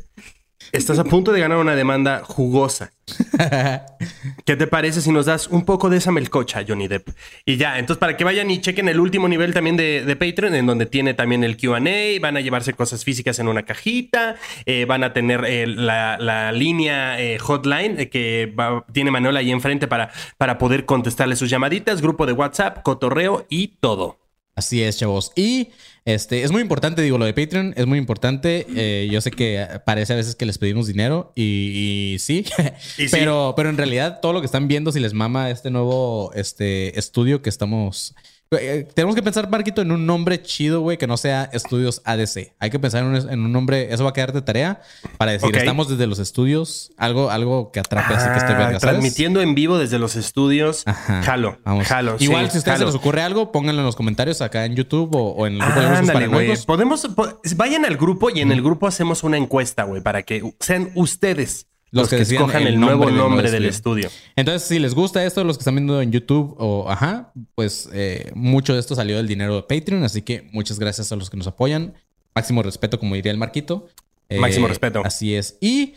estás a punto de ganar una demanda jugosa. (laughs) ¿Qué te parece si nos das un poco de esa melcocha, Johnny Depp? Y ya, entonces para que vayan y chequen el último nivel también de, de Patreon, en donde tiene también el QA, van a llevarse cosas físicas en una cajita, eh, van a tener eh, la, la línea eh, hotline que va- tiene Manuel ahí enfrente para, para poder contestarle sus llamaditas, grupo de WhatsApp, cotorreo y todo. Así es, chavos. Y este es muy importante, digo, lo de Patreon es muy importante. Eh, yo sé que parece a veces que les pedimos dinero y, y sí, (laughs) Y sí. pero, pero en realidad todo lo que están viendo, si les mama este nuevo este estudio que estamos Eh, tenemos que pensar, Marquito, en un nombre chido, güey, que no sea estudios ADC. Hay que pensar en un, en un nombre, eso va a quedar de tarea para decir, Ok. estamos desde los estudios, algo, algo que atrape así que esté Ah, verga, transmitiendo en vivo desde los estudios. Ajá. Jalo, Vamos. jalo. Igual, sí, si a ustedes se les ocurre algo, pónganlo en los comentarios acá en YouTube o, o en el grupo de Ah, ándale, güey. Podemos, po- vayan al grupo y en el grupo hacemos una encuesta, güey, para que sean ustedes Los los, que que, escojan el el, nuevo nombre del nombre nuevo del estudio. estudio. Entonces, si les gusta esto, los que están viendo en YouTube o ajá, pues eh, mucho de esto salió del dinero de Patreon. Así que muchas gracias a los que nos apoyan. Máximo respeto, como diría el Marquito. Eh, Máximo respeto. Así es. Y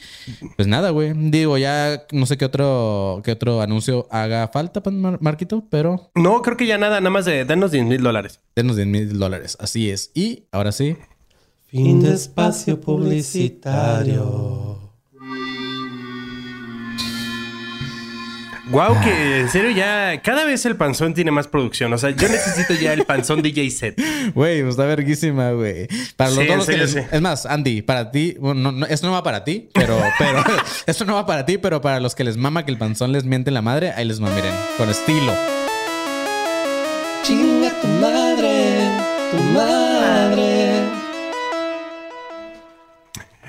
pues nada, güey. Digo, ya no sé qué otro, qué otro anuncio haga falta, pues, Mar- Marquito, pero No, creo que ya nada, nada más de denos 10 mil dólares. denos 10 mil dólares. Así es. Y ahora sí. Fin de espacio publicitario. Wow, que en serio ya cada vez el panzón tiene más producción. O sea, yo necesito ya el panzón DJ set. (laughs) Güey, pues está verguísima, güey. Para los Sí, que les- sí. Es más, Andy, para ti, bueno, no, no, esto no va para ti, pero, (laughs) pero, (laughs) esto no va para ti, pero para los que les mama que el panzón les miente la madre, ahí les va, miren, con estilo. Chinga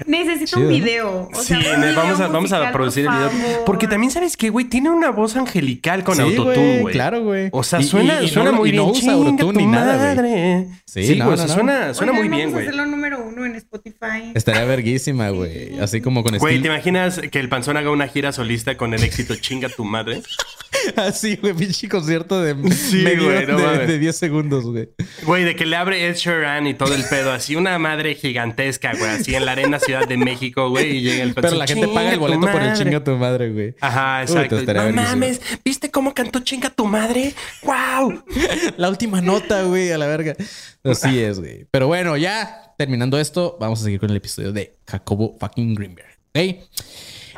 Necesito Chido, un video. O Sí, sea, un video vamos a, vamos a producir el video. favor. Porque también sabes que, güey, tiene una voz angelical con Sí, autotune, güey. claro, güey. O sea, suena, y- y suena no- muy y no bien. usa Chinga autotune tu ni nada, güey. madre. Sí, Sí, no, güey, no, o sea, no. suena, suena muy bien, vamos güey. a hacerlo número uno en Spotify. Estaría verguísima, güey. Así como con Güey, ¿te imaginas que el panzón haga una gira solista con el éxito Chinga tu madre? (laughs) Así, güey, pinche concierto de Sí, medio güey, no de, mames. de 10 segundos, güey. Güey, de que le abre Ed Sheeran y todo el pedo, así una madre gigantesca, güey, así en la arena Ciudad de México, güey, y llega el Pero la gente paga el "Chinga tu boleto por el madre". chinga tu madre, güey. Ajá, Uy, exacto. estaría no mames, ¿viste cómo cantó Chinga tu madre? ¡Wow! (laughs) La última nota, güey, a la verga. Así es, güey. Pero bueno, ya terminando esto, vamos a seguir con el episodio de Jacobo fucking Greenberg. ¿ok?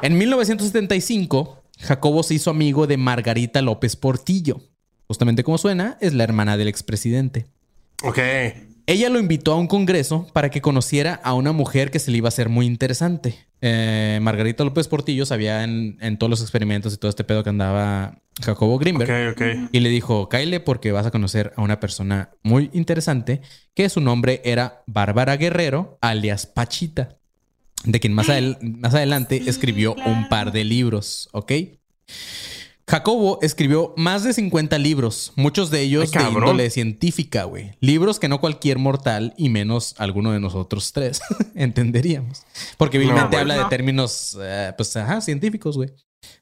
En 1975, Jacobo se hizo amigo de Margarita López Portillo. Justamente como suena, es la hermana del expresidente. Ok. Ella lo invitó a un congreso para que conociera a una mujer que se le iba a hacer muy interesante. Eh, Margarita López Portillo sabía en, en todos los experimentos y todo este pedo que andaba Jacobo Greenberg. Y le dijo, Kyle, porque vas a conocer a una persona muy interesante, que su nombre era Bárbara Guerrero, alias Pachita, de quien más, adel- más adelante Sí, escribió claro. un par de libros, ¿ok? Jacobo escribió más de 50 libros, muchos de ellos Ay, de índole científica, güey. Libros que no cualquier mortal y menos alguno de nosotros tres (laughs) entenderíamos. Porque vilmente habla de No. términos, eh, pues, ajá, científicos, güey.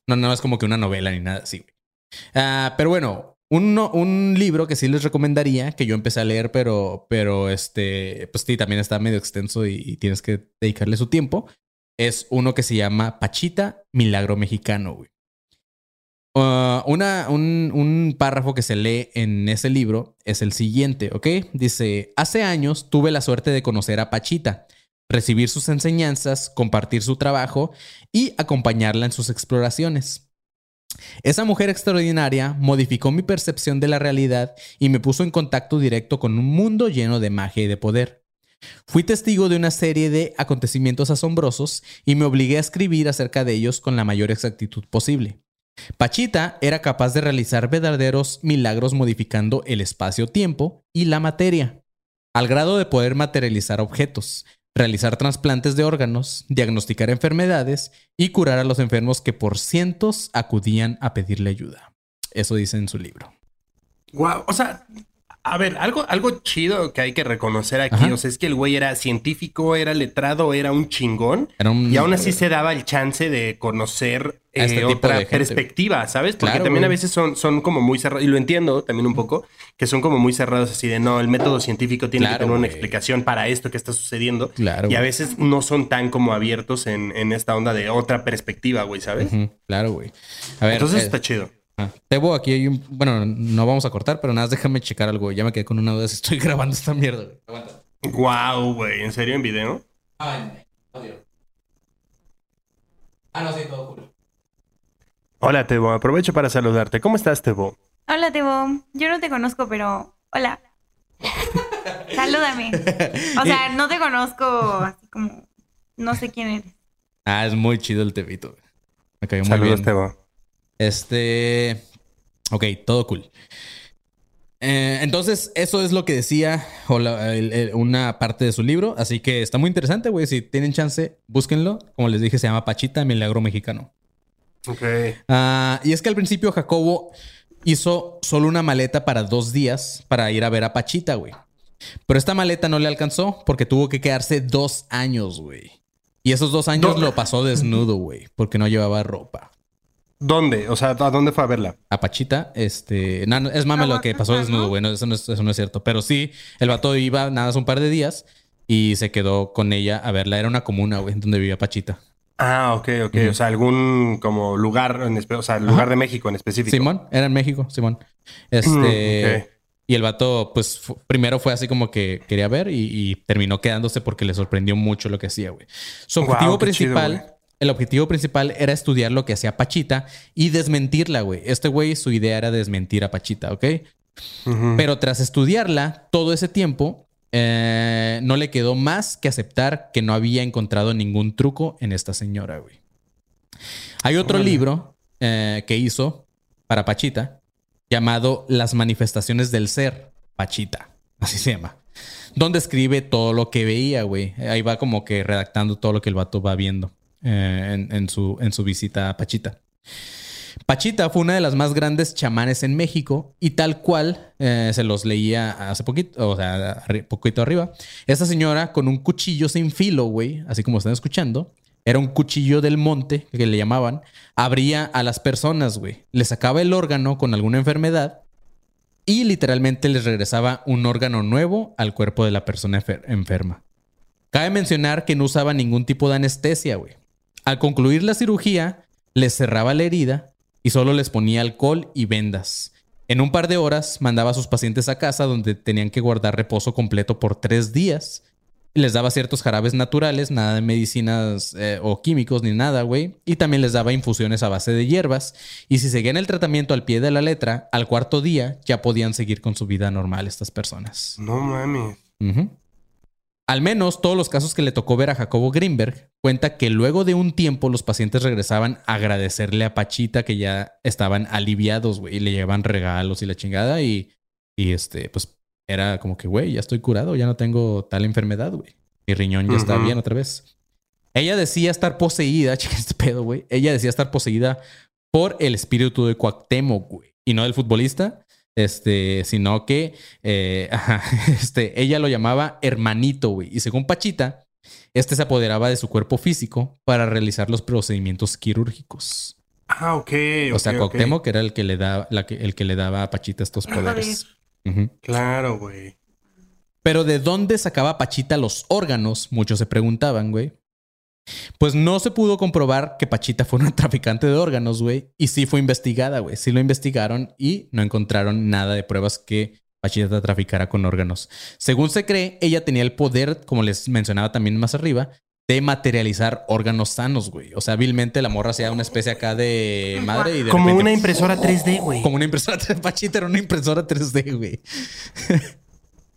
No, no es como que una novela ni nada así, güey. Ah, pero bueno, un, un libro que sí les recomendaría, que yo empecé a leer, pero, pero este, pues sí, también está medio extenso y, tienes que dedicarle su tiempo, es uno que se llama Pachita, Milagro Mexicano, güey. Ah, un, un párrafo que se lee en ese libro es el siguiente, ¿ok? Dice, hace años tuve la suerte de conocer a Pachita, recibir sus enseñanzas, compartir su trabajo y acompañarla en sus exploraciones. Esa mujer extraordinaria modificó mi percepción de la realidad y me puso en contacto directo con un mundo lleno de magia y de poder. Fui testigo de una serie de acontecimientos asombrosos y me obligué a escribir acerca de ellos con la mayor exactitud posible. Pachita era capaz de realizar verdaderos milagros modificando el espacio-tiempo y la materia, al grado de poder materializar objetos, realizar trasplantes de órganos, diagnosticar enfermedades y curar a los enfermos que por cientos acudían a pedirle ayuda. Eso dice en su libro. Wow. O sea, a ver, algo, algo chido que hay que reconocer aquí. Ajá. O sea, es que el güey era científico, era letrado, era un chingón. Era un- Y aún así se daba el chance de conocer este eh, tipo otra perspectiva, ¿sabes? Porque Claro, también a veces son, son como muy cerrados, y lo entiendo también un poco, que son como muy cerrados así de no, el método científico tiene Claro, que tener una güey. explicación para esto que está sucediendo. Claro, Y a veces no son tan como abiertos en, en esta onda de otra perspectiva, güey, ¿sabes? Claro, güey. A ver, Entonces eh, está chido. Ah, Tebo, aquí hay un... Bueno, no vamos a cortar, pero nada, déjame checar algo. Ya me quedé con una duda si estoy (laughs) grabando esta mierda. güey. Aguanta. Wow, güey, ¿en serio en video? Ay, audio. Ah, no, sí, todo cool. Hola, Tebo, aprovecho para saludarte. ¿Cómo estás, Tebo? Hola, Tebo. Yo no te conozco, pero hola. (laughs) Salúdame. O sea, no te conozco así como no sé quién eres. Ah, es muy chido el Tebito. güey. Me cayó muy Saludos, bien. Tebo. Este. Ok, todo cool. Eh, entonces, eso es lo que decía o la- el- el- una parte de su libro. Así que está muy interesante, güey. Si tienen chance, búsquenlo. Como les dije, se llama Pachita, Milagro Mexicano. Ok. Ah, y es que al principio Jacobo hizo solo una maleta para dos días para ir a ver a Pachita, güey. Pero esta maleta no le alcanzó porque tuvo que quedarse dos años, güey. Y esos dos años lo pasó desnudo, güey, porque no llevaba ropa. ¿Dónde? O sea, ¿a dónde fue a verla? A Pachita, este, no, no, es mame lo que pasó desnudo, güey, no, eso, no es, eso no es cierto. Pero sí, el vato iba nada más un par de días y se quedó con ella a verla. Era una comuna, güey, donde vivía Pachita. Ah, ok, ok. O sea, algún como lugar, en espe- o sea, lugar de México en específico. Simón, era en México, Simón. Este. Mm, ok. Y el vato, pues, fu- primero fue así como que quería ver y, y terminó quedándose porque le sorprendió mucho lo que hacía, güey. Su objetivo principal. El objetivo principal era estudiar lo que hacía Pachita y desmentirla, güey. Este güey, su idea era desmentir a Pachita, ¿ok? Pero tras estudiarla todo ese tiempo, eh, no le quedó más que aceptar que no había encontrado ningún truco en esta señora, güey. Hay otro libro eh, que hizo para Pachita llamado Las manifestaciones del ser, Pachita, así se llama. Donde escribe todo lo que veía, güey. Ahí va como que redactando todo lo que el vato va viendo eh, en, su, en su visita a Pachita. Pachita fue una de las más grandes chamanes en México y tal cual eh, se los leía hace poquito, o sea, poquito arriba. Esta señora con un cuchillo sin filo, güey, así como están escuchando, era un cuchillo del monte que le llamaban, abría a las personas, güey, le sacaba el órgano con alguna enfermedad y literalmente les regresaba un órgano nuevo al cuerpo de la persona enfer- enferma. Cabe mencionar que no usaba ningún tipo de anestesia, güey. Al concluir la cirugía, les cerraba la herida y solo les ponía alcohol y vendas. En un par de horas mandaba a sus pacientes a casa donde tenían que guardar reposo completo por tres días. Les daba ciertos jarabes naturales, nada de medicinas eh, o químicos ni nada, güey. Y también les daba infusiones a base de hierbas. Y si seguían el tratamiento al pie de la letra, al cuarto día ya podían seguir con su vida normal estas personas. No mames. Ujú. Al menos todos los casos que le tocó ver a Jacobo Greenberg cuenta que luego de un tiempo los pacientes regresaban a agradecerle a Pachita que ya estaban aliviados, güey, y le llevaban regalos y la chingada y, y este, pues era como que, güey, ya estoy curado, ya no tengo tal enfermedad, güey. Mi riñón ya está bien otra vez. Ella decía estar poseída, (laughs) checa este pedo, güey. Ella decía estar poseída por el espíritu de Cuauhtémoc, güey. Y no del futbolista, este, sino que eh, (laughs) ajá, este, ella lo llamaba hermanito, güey. Y según Pachita, este se apoderaba de su cuerpo físico para realizar los procedimientos quirúrgicos. Ah, ok. o sea, ok. Cuauhtémoc era el que le daba, la que, el que le daba a Pachita estos poderes. Claro, güey. Pero ¿de dónde sacaba Pachita los órganos? Muchos se preguntaban, güey. Pues no se pudo comprobar que Pachita fue una (laughs) traficante de órganos, güey. Y sí fue investigada, güey. Sí lo investigaron y no encontraron nada de pruebas que Pachita traficara con órganos. Según se cree, ella tenía el poder, como les mencionaba también más arriba, de materializar órganos sanos, güey. O sea, hábilmente la morra hacía una especie acá de madre y de Como repente- una impresora 3D, güey. Como una impresora 3D. (laughs) Pachita era una impresora 3D, güey. (laughs)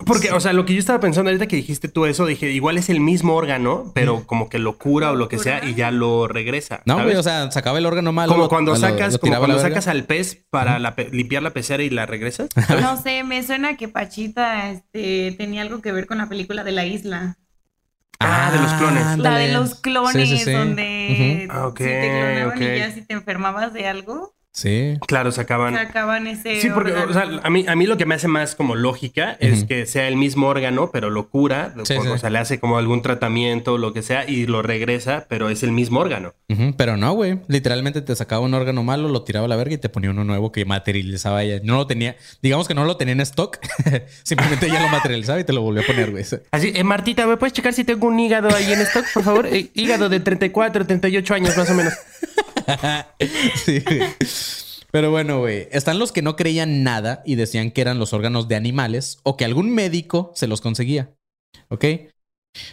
Porque, o sea, lo que yo estaba pensando ahorita que dijiste tú eso, dije, igual es el mismo órgano, pero como que lo cura o lo que sea y ya lo regresa. No, ¿sabes? güey, o sea, sacaba el órgano malo. como cuando lo- sacas, lo como la cuando sacas al pez para la pe- limpiar la pecera y la regresas. (laughs) No sé, me suena que Pachita este, tenía algo que ver con la película de la isla. Ah, de los clones. La ándale. de los clones, Sí, sí, sí. donde. Ah, si te clonaban y ya si te enfermabas de algo, Sí. Claro, sacaban. sacaban ese Sí, porque, órgano. o sea, a mí, a mí lo que me hace más como lógica es que sea el mismo órgano, pero lo cura, Sí, o, sí. o sea, le hace como algún tratamiento, lo que sea, y lo regresa, pero es el mismo órgano. Pero no, güey. Literalmente te sacaba un órgano malo, lo tiraba a la verga y te ponía uno nuevo que materializaba ella. No lo tenía, digamos que no lo tenía en stock. (laughs) Simplemente ella lo materializaba y te lo volvió a poner, güey. Así, eh, Martita, ¿me puedes checar si tengo un hígado ahí en stock, por favor? Eh, hígado de 34, 38 años más o menos. (laughs) Sí. Pero bueno, güey. Están los que no creían nada y decían que eran los órganos de animales o que algún médico se los conseguía. ¿Ok?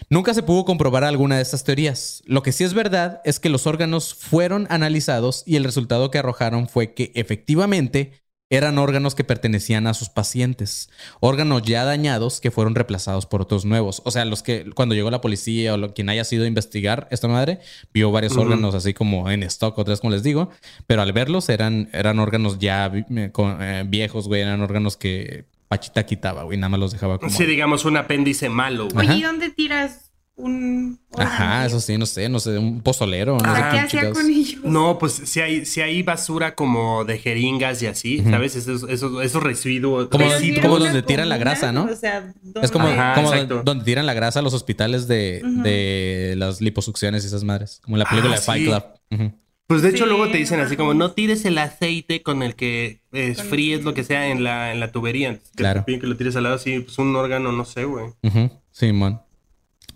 Nunca se pudo comprobar alguna de estas teorías. Lo que sí es verdad es que los órganos fueron analizados y el resultado que arrojaron fue que efectivamente eran órganos que pertenecían a sus pacientes, órganos ya dañados que fueron reemplazados por otros nuevos. O sea, los que cuando llegó la policía o lo- quien haya sido a investigar esta madre vio varios órganos así como en stock, otras como les digo, pero al verlos eran, eran órganos ya vi- eh, con- eh, viejos, güey, eran órganos que Pachita quitaba, güey. Nada más los dejaba como. Sí, digamos un apéndice malo, güey. Oye. ¿y dónde tiras un Ajá, eso sí, no sé, no sé, un pozolero. No O sé ¿qué qué hacía con ellos? No, pues si hay, si hay basura como de jeringas y así, Ujú. ¿sabes? Esos, esos, esos residuos. Como- donde tiran la grasa, ¿no? O sea, Es como, como donde, tiran la grasa a los hospitales de, de las liposucciones y esas madres. Como en la película Ah, de Fight sí. Club. Pues de hecho Sí, luego te dicen así como no tires el aceite con el que eh, Con el fríes que- lo que sea en la, en la tubería. Que Claro. te piden que lo tires al lado así, pues un órgano, no sé, güey. Simón.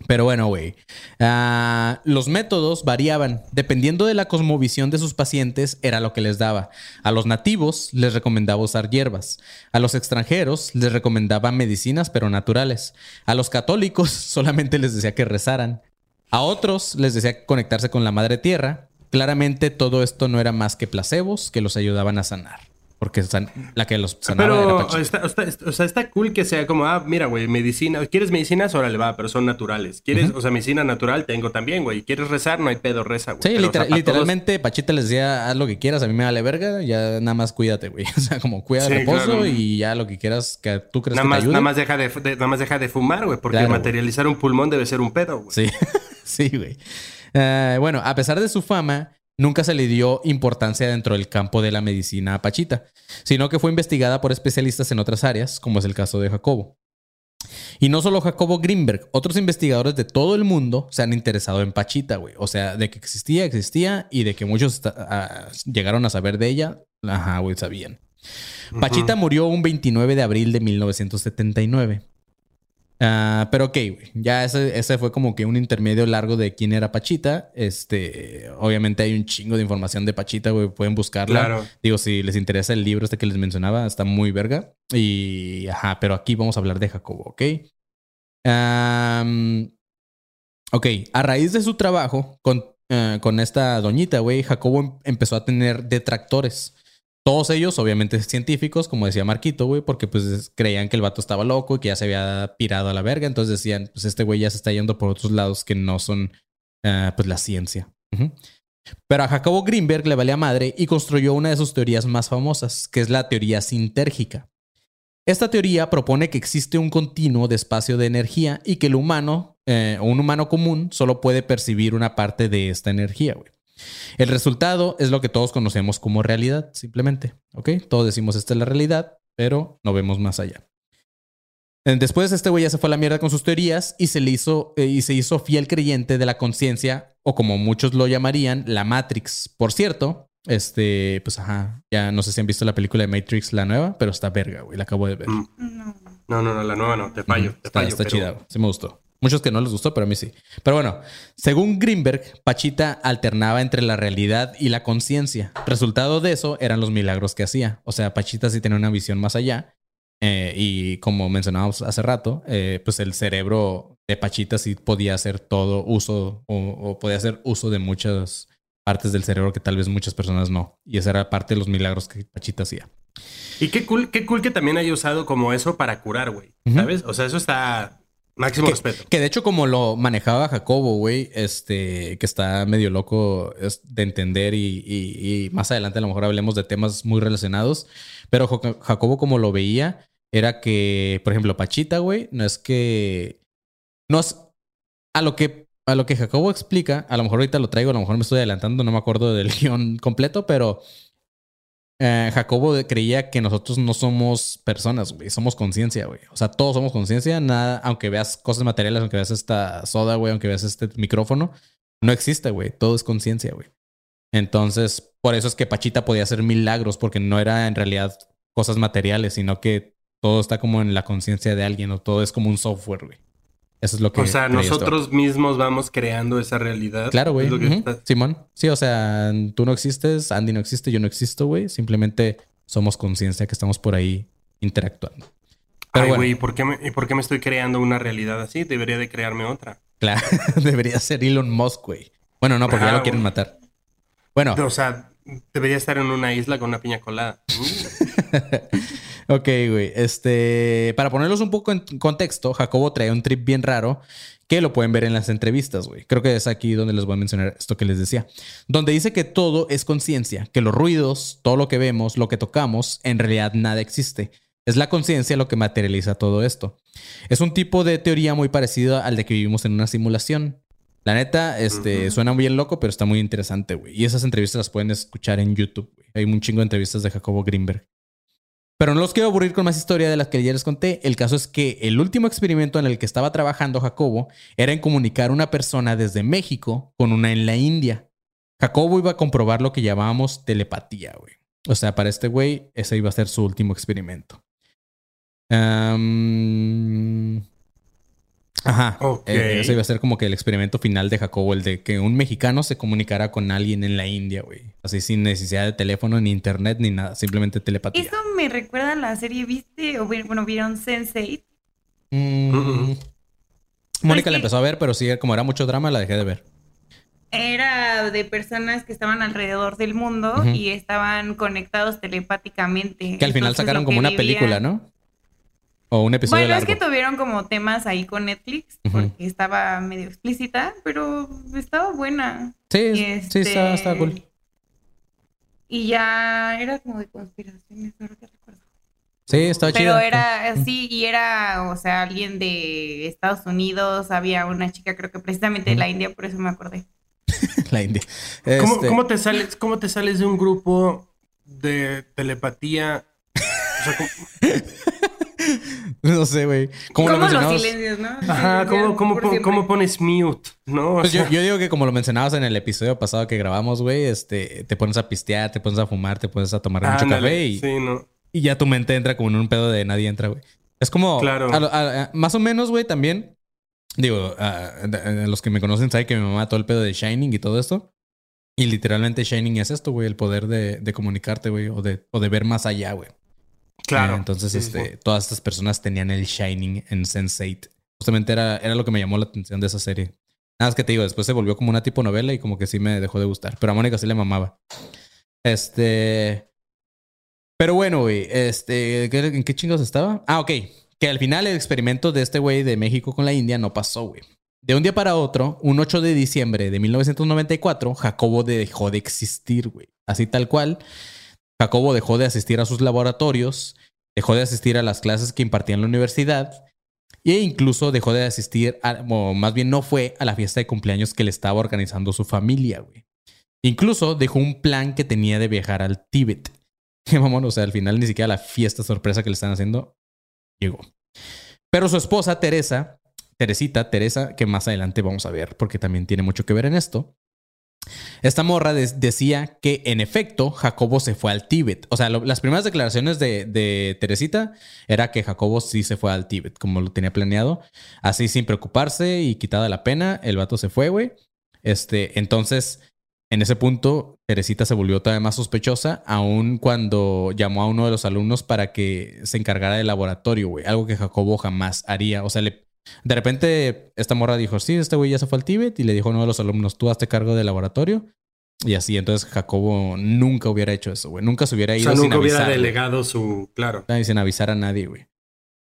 Pero bueno, güey. Ah, los métodos variaban. Dependiendo de la cosmovisión de sus pacientes, era lo que les daba. A los nativos les recomendaba usar hierbas. A los extranjeros les recomendaba medicinas, pero naturales. A los católicos (laughs) solamente les decía que rezaran. A otros les decía conectarse con la madre tierra. Claramente todo esto no era más que placebos que los ayudaban a sanar. Porque san- la que los sanaba era Pero Pachita. está, está- o sea, está cool que sea como, ah, mira, güey, medicina. ¿Quieres medicinas? Órale, va, pero son naturales. ¿Quieres, o sea, medicina natural? Tengo también, güey. ¿Quieres rezar? No hay pedo, reza, güey. Sí, Pero, o sea, literal- todos- literalmente Pachita les decía, haz lo que quieras, a mí me vale verga, ya nada más cuídate, güey. (laughs) O sea, como cuida Sí, reposo claro. y ya lo que quieras que tú crees Nada que más, te ayude. nada, más deja de, de- nada más deja de fumar, güey, porque Claro, güey. materializar un pulmón debe ser un pedo, güey. Sí, (laughs) sí, güey. Eh, bueno, a pesar de su fama, nunca se le dio importancia dentro del campo de la medicina a Pachita, sino que fue investigada por especialistas en otras áreas, como es el caso de Jacobo. Y no solo Jacobo Greenberg, otros investigadores de todo el mundo se han interesado en Pachita, güey. O sea, de que existía, existía y de que muchos ah, llegaron a saber de ella, ajá, güey, sabían. Pachita murió un 29 de abril de 1979. Ah, pero ok, güey. Ya ese, ese fue como que un intermedio largo de quién era Pachita. Este, obviamente hay un chingo de información de Pachita, güey. Pueden buscarla. Claro. Digo, si les interesa el libro este que les mencionaba, está muy verga. Y, ajá, pero aquí vamos a hablar de Jacobo, ¿ok? Am, ok, a raíz de su trabajo con, eh, con esta doñita, güey, Jacobo em- empezó a tener detractores. Todos ellos, obviamente, científicos, como decía Marquito, güey, porque pues es- creían que el vato estaba loco y que ya se había pirado a la verga. Entonces decían, pues este güey ya se está yendo por otros lados que no son, eh, pues, la ciencia. Pero a Jacobo Greenberg le valía madre y construyó una de sus teorías más famosas, que es la teoría sintérgica. Esta teoría propone que existe un continuo de espacio de energía y que el humano, eh, o un humano común, solo puede percibir una parte de esta energía, güey. El resultado es lo que todos conocemos como realidad, simplemente. ¿Ok? Todos decimos esta es la realidad, pero no vemos más allá. Eh, Después este güey ya se fue a la mierda con sus teorías y se le hizo eh, y se hizo fiel creyente de la conciencia o como muchos lo llamarían la Matrix. Por cierto, este pues ajá, ya no sé si han visto la película de Matrix la nueva, pero está verga, güey, la acabo de ver. Mm. No. No, no, no, la nueva no, te fallo, Ujú, te está, fallo. está pero- chida, güey. sí me gustó. Muchos que no les gustó, pero a mí sí. Pero bueno, según Greenberg, Pachita alternaba entre la realidad y la conciencia. Resultado de eso eran los milagros que hacía. O sea, Pachita sí tenía una visión más allá. Eh, y como mencionábamos hace rato, eh, pues el cerebro de Pachita sí podía hacer todo uso o, o podía hacer uso de muchas partes del cerebro que tal vez muchas personas no. Y esa era parte de los milagros que Pachita hacía. Y qué cool, qué cool que también haya usado como eso para curar, güey. ¿Sabes? O sea, eso está máximo Que, respeto. que de hecho, como lo manejaba Jacobo, güey, este, que está medio loco de entender y, y- y más adelante a lo mejor hablemos de temas muy relacionados. Pero Jacobo, como lo veía, era que, por ejemplo, Pachita, güey, no es que. No es. A lo que. A lo que Jacobo explica, a lo mejor ahorita lo traigo, a lo mejor me estoy adelantando, no me acuerdo del (laughs) guion completo, pero eh, Jacobo creía que nosotros no somos personas, güey, somos conciencia, güey. O sea, todos somos conciencia, nada, aunque veas cosas materiales, aunque veas esta soda, güey, aunque veas este micrófono, no existe, güey, todo es conciencia, güey. Entonces, por eso es que Pachita podía hacer milagros, porque no era en realidad cosas materiales, sino que todo está como en la conciencia de alguien, o todo es como un software, güey. Eso es lo que. O sea, nosotros mismos vamos creando esa realidad. Claro, güey. Simón. Sí, o sea, tú no existes, Andy no existe, yo no existo, güey. Simplemente somos conciencia que estamos por ahí interactuando. Pero Ay, bueno, güey, ¿y por, qué me, ¿y por qué me estoy creando una realidad así? Debería de crearme otra. claro, (laughs) debería ser Elon Musk, güey. Bueno, no, porque ya lo quieren güey. matar. Bueno, O sea, debería estar en una isla con una piña colada. (laughs) Ok, güey. Este, para ponerlos un poco en contexto, Jacobo trae un trip bien raro que lo pueden ver en las entrevistas, güey. Creo que es aquí donde les voy a mencionar esto que les decía. Donde dice que todo es conciencia, que los ruidos, todo lo que vemos, lo que tocamos, en realidad nada existe. Es la conciencia lo que materializa todo esto. Es un tipo de teoría muy parecido al de que vivimos en una simulación. La neta, este, suena bien loco, pero está muy interesante, güey. Y esas entrevistas las pueden escuchar en YouTube. güey. Hay un chingo de entrevistas de Jacobo Greenberg. Pero no los quiero aburrir con más historia de las que ya les conté. El caso es que el último experimento en el que estaba trabajando Jacobo era en comunicar una persona desde México con una en la India. Jacobo iba a comprobar lo que llamábamos telepatía, güey. O sea, para este güey, ese iba a ser su último experimento. Ajá. Ok. Eh, ese iba a ser como que el experimento final de Jacobo, el de que un mexicano se comunicara con alguien en la India, güey. Así sin necesidad de teléfono, ni internet, ni nada. Simplemente telepatía. Eso me recuerda a la serie, ¿viste? O bueno, vieron Sense8. Mm. Mm-mm. Mónica que- la empezó a ver, pero sí, como era mucho drama, la dejé de ver. Era de personas que estaban alrededor del mundo y estaban conectados telepáticamente. Que al final Entonces, sacaron como una película, ¿no? O un episodio Bueno, largo. es que tuvieron como temas ahí con Netflix porque estaba medio explícita, pero estaba buena. Sí, Y sí, este, está cool. Y ya era como de conspiraciones, ahora que recuerdo. Sí, está chido. Pero era así, y era, o sea, alguien de Estados Unidos, había una chica, creo que precisamente de la India, por eso me acordé. (laughs) La India. ¿Cómo, Este, cómo te sales, ¿Cómo te sales de un grupo de telepatía? O sea, ¿cómo- (laughs) (laughs) No sé, güey. ¿Cómo lo los mencionabas? silencios, ¿no? ajá, ¿cómo, cómo, cómo pones mute? ¿No? Pues yo, yo digo que como lo mencionabas en el episodio pasado que grabamos, güey, este, te pones a pistear, te pones a fumar, te pones a tomar mucho ándale, café y, Sí, no. y ya tu mente entra como en un pedo de nadie entra, güey. Es como, Claro. a lo- a- a- más o menos, güey, también, digo, a, a- a los que me conocen saben que mi mamá todo el pedo de Shining y todo esto. Y literalmente Shining es esto, güey, el poder de, de comunicarte, güey, o de, o de ver más allá, güey. Claro. Eh, entonces, Sí, este, sí. todas estas personas tenían el Shining en Sense8. Justamente era, era lo que me llamó la atención de esa serie. Nada más que te digo, después se volvió como una tipo novela y como que sí me dejó de gustar. Pero a Mónica sí le mamaba. Este. Pero bueno, güey, este, ¿qué- ¿en qué chingos estaba? Ah, ok. Que al final el experimento de este güey de México con la India no pasó, güey. De un día para otro, un 8 de diciembre de 1994, Jacobo dejó de existir, güey. Así tal cual. Jacobo dejó de asistir a sus laboratorios, dejó de asistir a las clases que impartía en la universidad e incluso dejó de asistir, a, o más bien no fue a la fiesta de cumpleaños que le estaba organizando su familia, güey. Incluso dejó un plan que tenía de viajar al Tíbet. (laughs) Qué mamón, o sea, al final ni siquiera la fiesta sorpresa que le están haciendo llegó. Pero su esposa, Teresa, Teresita, Teresa, que más adelante vamos a ver porque también tiene mucho que ver en esto. Esta morra decía que en efecto Jacobo se fue al Tíbet. O sea, las primeras declaraciones de, de Teresita era que Jacobo sí se fue al Tíbet, como lo tenía planeado. Así sin preocuparse y quitada la pena, el vato se fue, güey. Este, entonces, en ese punto, Teresita se volvió todavía más sospechosa, aun cuando llamó a uno de los alumnos para que se encargara del laboratorio, güey. Algo que Jacobo jamás haría. O sea, le, de repente esta morra dijo, sí, este güey ya se fue al Tíbet y le dijo a uno de los alumnos, tú hazte cargo del laboratorio. Y así, entonces Jacobo nunca hubiera hecho eso, güey. Nunca se hubiera O ido sea, sin nunca hubiera avisar, delegado su. Claro. Sin avisar a nadie, güey.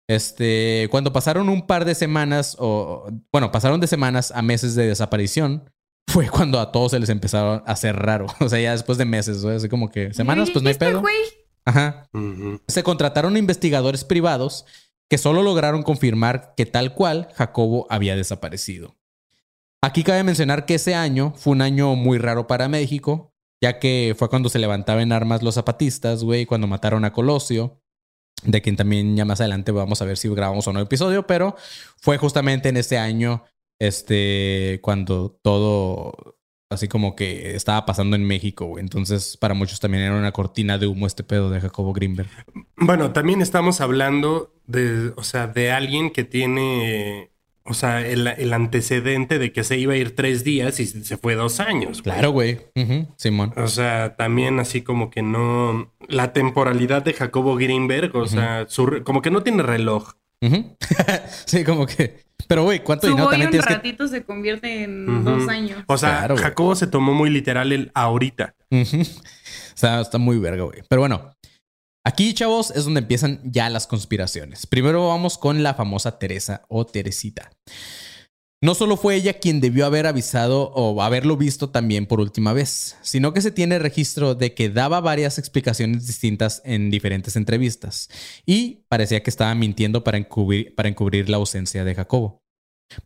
Este, cuando pasaron un par de semanas, o bueno, pasaron de semanas a meses de desaparición, fue cuando a todos se les empezaron a hacer raro. (laughs) O sea, ya después de meses, güey, así como que semanas, pues no ¿y hay pedo. güey? Ajá. Ujú. Se contrataron investigadores privados que solo lograron confirmar que tal cual Jacobo había desaparecido. Aquí cabe mencionar que ese año fue un año muy raro para México, ya que fue cuando se levantaban en armas los zapatistas, güey, cuando mataron a Colosio, de quien también ya más adelante vamos a ver si grabamos o no episodio, pero fue justamente en ese año, este, cuando todo así como que estaba pasando en México, güey. Entonces, para muchos también era una cortina de humo este pedo de Jacobo Greenberg. Bueno, también estamos hablando de, o sea, de alguien que tiene, o sea, el, el antecedente de que se iba a ir tres días y se fue dos años. güey. Claro, güey. Simón. O sea, también así como que no, la temporalidad de Jacobo Greenberg, o sea, su como que no tiene reloj. (laughs) Sí, como que. Pero, güey, ¿cuánto Su dinero también un tienes que.? ratito se convierte en dos años. O sea, Claro. Jacobo se tomó muy literal el ahorita. (laughs) O sea, está muy verga, güey. Pero bueno, aquí, chavos, es donde empiezan ya las conspiraciones. Primero vamos con la famosa Teresa o Teresita. No solo fue ella quien debió haber avisado o haberlo visto también por última vez, sino que se tiene registro de que daba varias explicaciones distintas en diferentes entrevistas y parecía que estaba mintiendo para encubrir, para encubrir la ausencia de Jacobo.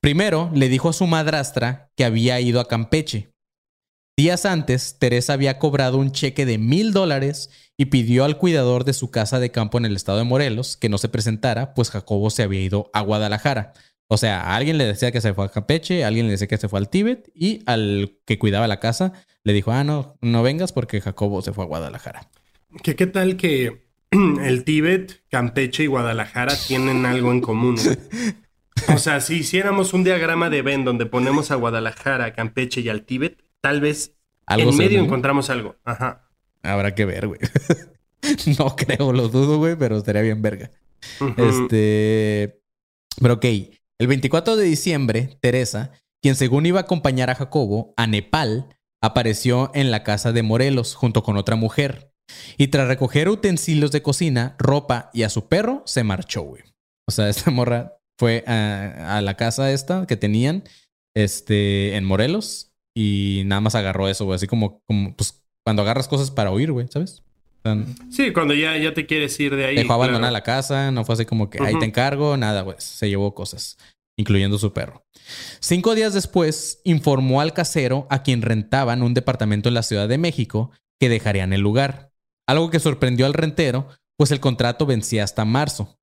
Primero, le dijo a su madrastra que había ido a Campeche. Días antes, Teresa había cobrado un cheque de mil dólares y pidió al cuidador de su casa de campo en el estado de Morelos que no se presentara, pues Jacobo se había ido a Guadalajara. O sea, a alguien le decía que se fue a Campeche, a alguien le decía que se fue al Tíbet y al que cuidaba la casa le dijo, ah, no, no vengas porque Jacobo se fue a Guadalajara. ¿Qué, qué tal que (clears throat) el Tíbet, Campeche y Guadalajara tienen algo en común? O sea, si hiciéramos un diagrama de Venn donde ponemos a Guadalajara, Campeche y al Tíbet, tal vez Algo en medio encontramos algo. Ajá. Habrá que ver, güey. (laughs) no creo, lo dudo, güey, pero estaría bien verga. Este. Pero ok. El 24 de diciembre, Teresa, quien según iba a acompañar a Jacobo a Nepal, apareció en la casa de Morelos junto con otra mujer. Y tras recoger utensilios de cocina, ropa y a su perro, se marchó, güey. O sea, (laughs) esta morra fue a, a la casa esta que tenían este, en Morelos y nada más agarró eso, güey. Así como, como pues, cuando agarras cosas para huir, güey, ¿sabes? Sí, cuando ya, ya te quieres ir de ahí. Dejó abandonada claro. la casa, no fue así como que ahí te encargo, nada, güey. Se llevó cosas, incluyendo su perro. Cinco días después, informó al casero a quien rentaban un departamento en la Ciudad de México que dejarían el lugar. Algo que sorprendió al rentero, pues el contrato vencía hasta marzo.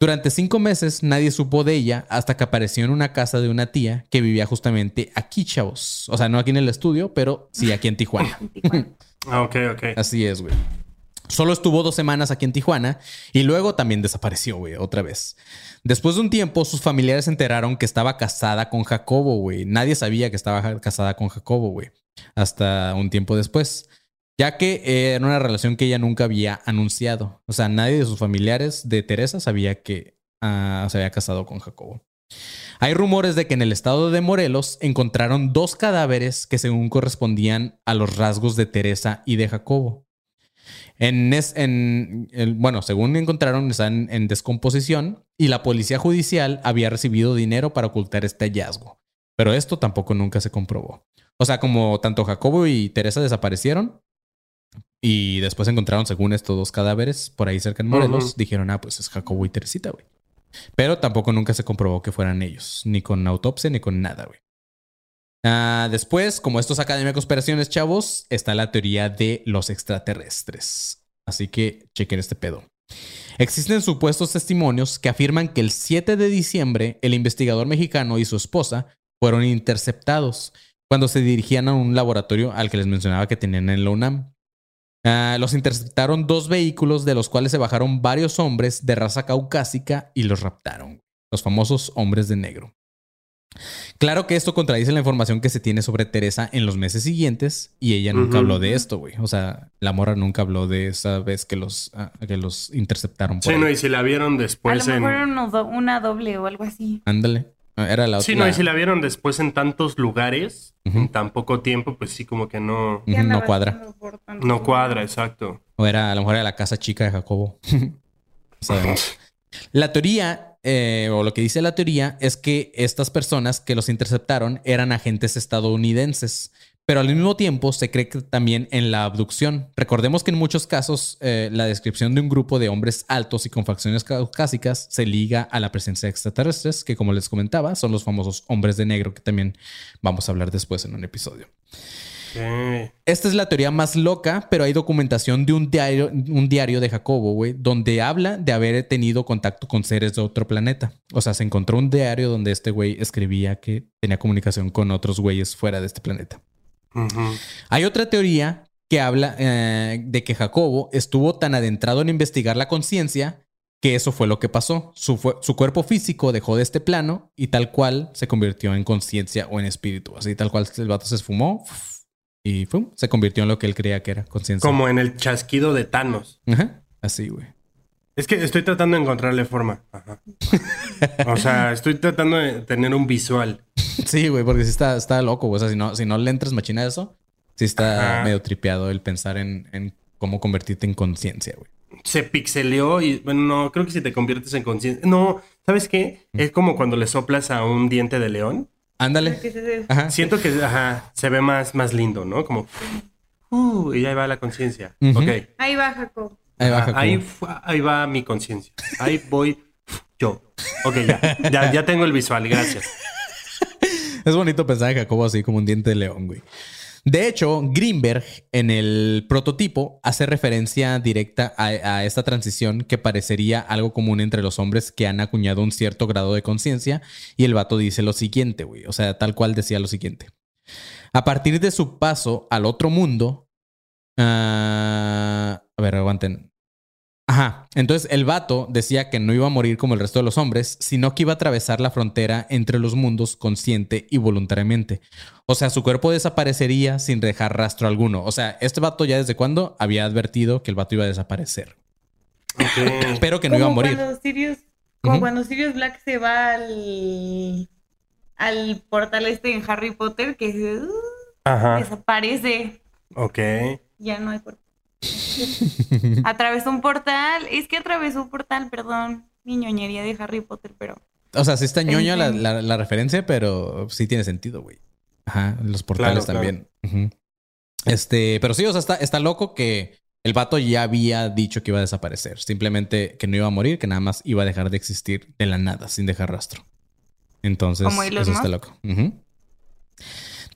Durante cinco meses nadie supo de ella hasta que apareció en una casa de una tía que vivía justamente aquí, chavos. O sea, no aquí en el estudio, pero sí aquí en Tijuana. (laughs) Ah, ok, ok. Así es, güey. Solo estuvo dos semanas aquí en Tijuana y luego también desapareció, güey, otra vez. Después de un tiempo, sus familiares se enteraron que estaba casada con Jacobo, güey. Nadie sabía que estaba casada con Jacobo, güey. Hasta un tiempo después. Ya que eh, era una relación que ella nunca había anunciado. O sea, nadie de sus familiares de Teresa sabía que ah, se había casado con Jacobo. Hay rumores de que en el estado de Morelos encontraron dos cadáveres que según correspondían a los rasgos de Teresa y de Jacobo. En, es- en- el- bueno, según encontraron, están en descomposición y la policía judicial había recibido dinero para ocultar este hallazgo. Pero esto tampoco nunca se comprobó. O sea, como tanto Jacobo y Teresa desaparecieron y después encontraron, según estos dos cadáveres por ahí cerca en Morelos, dijeron, ah, pues es Jacobo y Teresita, güey. Pero tampoco nunca se comprobó que fueran ellos, ni con autopsia ni con nada, güey. Ah, después, como esto es Academia de chavos, está la teoría de los extraterrestres. Así que chequen este pedo. Existen supuestos testimonios que afirman que el 7 de diciembre el investigador mexicano y su esposa fueron interceptados cuando se dirigían a un laboratorio al que les mencionaba que tenían en la UNAM. Ah, los interceptaron dos vehículos de los cuales se bajaron varios hombres de raza caucásica y los raptaron. Los famosos hombres de negro. Claro que esto contradice la información que se tiene sobre Teresa en los meses siguientes y ella nunca habló de esto, güey. O sea, la morra nunca habló de esa vez que los, ah, que los interceptaron. Por Sí, no, y si la vieron A lo después en. mejor do- una doble o algo así. Ándale. Ah, Era la otra. Sí, no, y si la vieron después en tantos lugares, en tan poco tiempo, pues sí, como que no. Ujú, ¿Qué no cuadra. No cuadra, exacto. O era, a lo mejor era la casa chica de Jacobo. (laughs) Sabemos. La teoría, eh, o lo que dice la teoría, es que estas personas que los interceptaron eran agentes estadounidenses, pero al mismo tiempo se cree que también en la abducción. Recordemos que en muchos casos eh, la descripción de un grupo de hombres altos y con facciones caucásicas se liga a la presencia de extraterrestres, que como les comentaba, son los famosos hombres de negro, que también vamos a hablar después en un episodio. Esta es la teoría más loca, pero hay documentación de un diario, un diario de Jacobo, güey, donde habla de haber tenido contacto con seres de otro planeta. O sea, se encontró un diario donde este güey escribía que tenía comunicación con otros güeyes fuera de este planeta. Hay otra teoría que habla eh, de que Jacobo estuvo tan adentrado en investigar la conciencia que eso fue lo que pasó. Su, su cuerpo físico dejó de este plano y tal cual se convirtió en conciencia o en espíritu. Así tal cual el vato se esfumó y se convirtió en lo que él creía que era conciencia. Como en el chasquido de Thanos. Ajá. Así, güey. Es que estoy tratando de encontrarle forma. Ajá. O sea, estoy tratando de tener un visual. (laughs) Sí, güey, porque sí está, está loco, güey. O sea, si no, si no le entras machina a eso, sí está Ajá. medio tripeado el pensar en, en cómo convertirte en conciencia, güey. Se pixeleó y, bueno, no, creo que si te conviertes en conciencia. No, ¿Sabes qué? Es como cuando le soplas a un diente de león. Ándale. Siento que ajá, se ve más, más lindo, ¿no? Como, uh, y ahí va la conciencia. Ujú. Ok. Ahí va, Jacob. Ahí va, Ah, Jacobo. ahí, ahí va mi conciencia. Ahí voy yo. Ok, ya, ya, ya tengo el visual, gracias. Es bonito pensar en Jacobo así como un diente de león, güey. De hecho, Greenberg en el prototipo hace referencia directa a, esta transición que parecería algo común entre los hombres que han acuñado un cierto grado de conciencia y el vato dice lo siguiente, güey. O sea, tal cual decía lo siguiente. A partir de su paso al otro mundo... ah, a ver, aguanten. Ajá. Entonces el vato decía que no iba a morir como el resto de los hombres, sino que iba a atravesar la frontera entre los mundos consciente y voluntariamente. O sea, su cuerpo desaparecería sin dejar rastro alguno. O sea, este vato ya desde cuándo había advertido que el vato iba a desaparecer, pero que no iba a morir. Cuando Sirius, como cuando Sirius Black se va al, al portal este en Harry Potter que uh, Ajá. desaparece. Ok. Ya no hay cuerpo. (laughs) Atravesó un portal. Es que atravesó un portal, perdón. Mi ñoñería de Harry Potter, pero. O sea, sí está ñoño la, Entiendo. la- la referencia, pero sí tiene sentido, güey. Ajá, los portales Claro, también. Este, pero sí, o sea, está, está loco que el vato ya había dicho que iba a desaparecer. Simplemente que no iba a morir, que nada más iba a dejar de existir de la nada, sin dejar rastro. Entonces, eso está loco.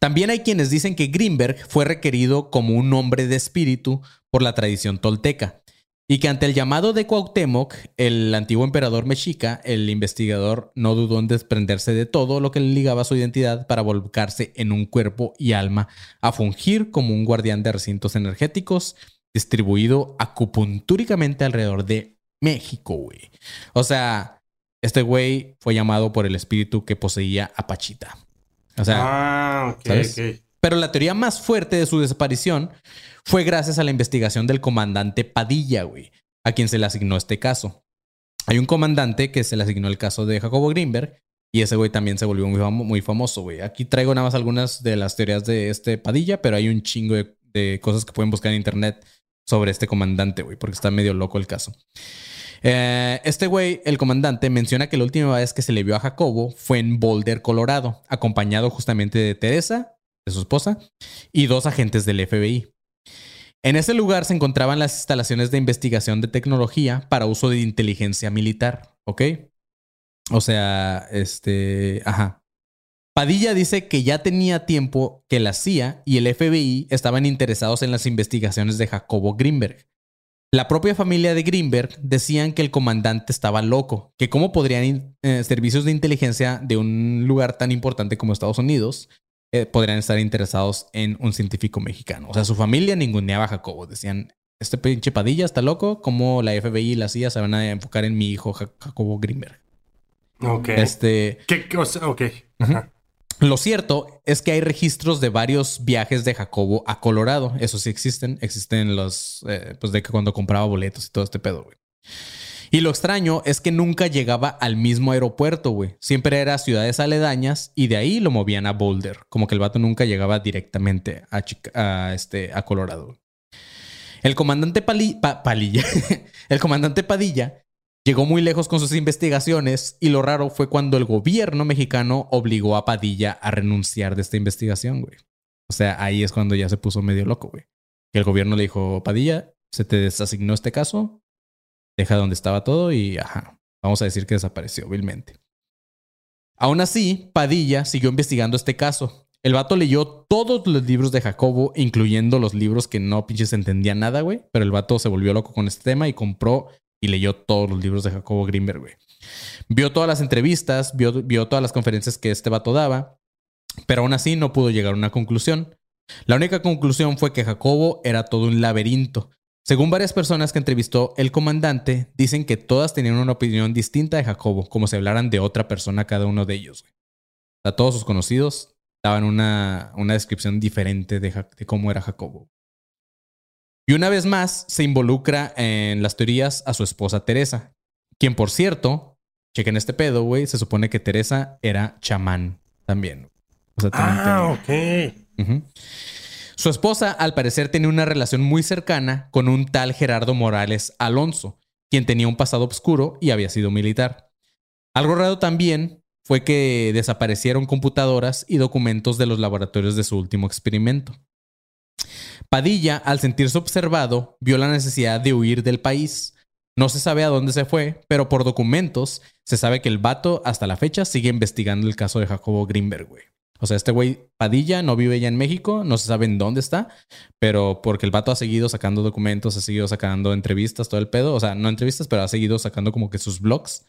También hay quienes dicen que Greenberg fue requerido como un hombre de espíritu por la tradición tolteca y que ante el llamado de Cuauhtémoc, el antiguo emperador mexica, el investigador no dudó en desprenderse de todo lo que le ligaba a su identidad para volcarse en un cuerpo y alma a fungir como un guardián de recintos energéticos distribuido acupuntúricamente alrededor de México. O sea, este güey fue llamado por el espíritu que poseía a Pachita. O sea, ah, ok, ¿sabes? pero la teoría más fuerte de su desaparición fue gracias a la investigación del comandante Padilla, güey, a quien se le asignó este caso. Hay un comandante que se le asignó el caso de Jacobo Greenberg y ese güey también se volvió muy famoso, güey. Aquí traigo nada más algunas de las teorías de este Padilla, pero hay un chingo de, de cosas que pueden buscar en internet sobre este comandante, güey, porque está medio loco el caso. Eh, este güey, el comandante, menciona que la última vez que se le vio a Jacobo fue en Boulder, Colorado, acompañado justamente de Teresa, de su esposa, y dos agentes del FBI. En ese lugar se encontraban las instalaciones de investigación de tecnología para uso de inteligencia militar, ¿ok? O sea, este, ajá. Padilla dice que ya tenía tiempo que la CIA y el FBI estaban interesados en las investigaciones de Jacobo Greenberg. La propia familia de Greenberg decían que el comandante estaba loco, que cómo podrían eh, servicios de inteligencia de un lugar tan importante como Estados Unidos eh, podrían estar interesados en un científico mexicano. O sea, su familia ninguneaba a Jacobo. Decían, este pinche Padilla está loco, ¿cómo la FBI y la CIA se van a enfocar en mi hijo Ja- Jacobo Greenberg? Ok. Este, ¿Qué cosa? Ok. Ajá. Lo cierto es que hay registros de varios viajes de Jacobo a Colorado. Eso sí existen. Existen los, eh, pues de que cuando compraba boletos y todo este pedo, güey. Y lo extraño es que nunca llegaba al mismo aeropuerto, güey. Siempre era ciudades aledañas y de ahí lo movían a Boulder. Como que el vato nunca llegaba directamente a, Chica- a, este, a Colorado. El comandante (laughs) el comandante Padilla llegó muy lejos con sus investigaciones y lo raro fue cuando el gobierno mexicano obligó a Padilla a renunciar de esta investigación, güey. O sea, ahí es cuando ya se puso medio loco, güey. Que el gobierno le dijo, Padilla, se te desasignó este caso, deja donde estaba todo y, ajá, vamos a decir que desapareció vilmente. Aún así, Padilla siguió investigando este caso. El vato leyó todos los libros de Jacobo, incluyendo los libros que no pinches entendía nada, güey. Pero el vato se volvió loco con este tema y compró y leyó todos los libros de Jacobo Greenberg, güey. Vio todas las entrevistas, vio, todas las conferencias que este vato daba, pero aún así no pudo llegar a una conclusión. La única conclusión fue que Jacobo era todo un laberinto. Según varias personas que entrevistó el comandante, dicen que todas tenían una opinión distinta de Jacobo, como si hablaran de otra persona cada uno de ellos. güey. Sea, todos sus conocidos daban una, una descripción diferente de cómo era Jacobo. Y una vez más se involucra en las teorías a su esposa Teresa, quien por cierto, chequen este pedo, güey, se supone que Teresa era chamán también. O sea, también Ah, tenía- ok. Su esposa, al parecer, tenía una relación muy cercana con un tal Gerardo Morales Alonso, quien tenía un pasado oscuro y había sido militar. Algo raro también fue que desaparecieron computadoras y documentos de los laboratorios de su último experimento. Padilla, al sentirse observado, vio la necesidad de huir del país. No se sabe a dónde se fue, pero por documentos se sabe que el vato hasta la fecha sigue investigando el caso de Jacobo Greenberg, güey. O sea, este güey Padilla no vive ya en México, no se sabe en dónde está, pero porque el vato ha seguido sacando documentos, ha seguido sacando entrevistas, todo el pedo. O sea, no entrevistas, pero ha seguido sacando como que sus blogs.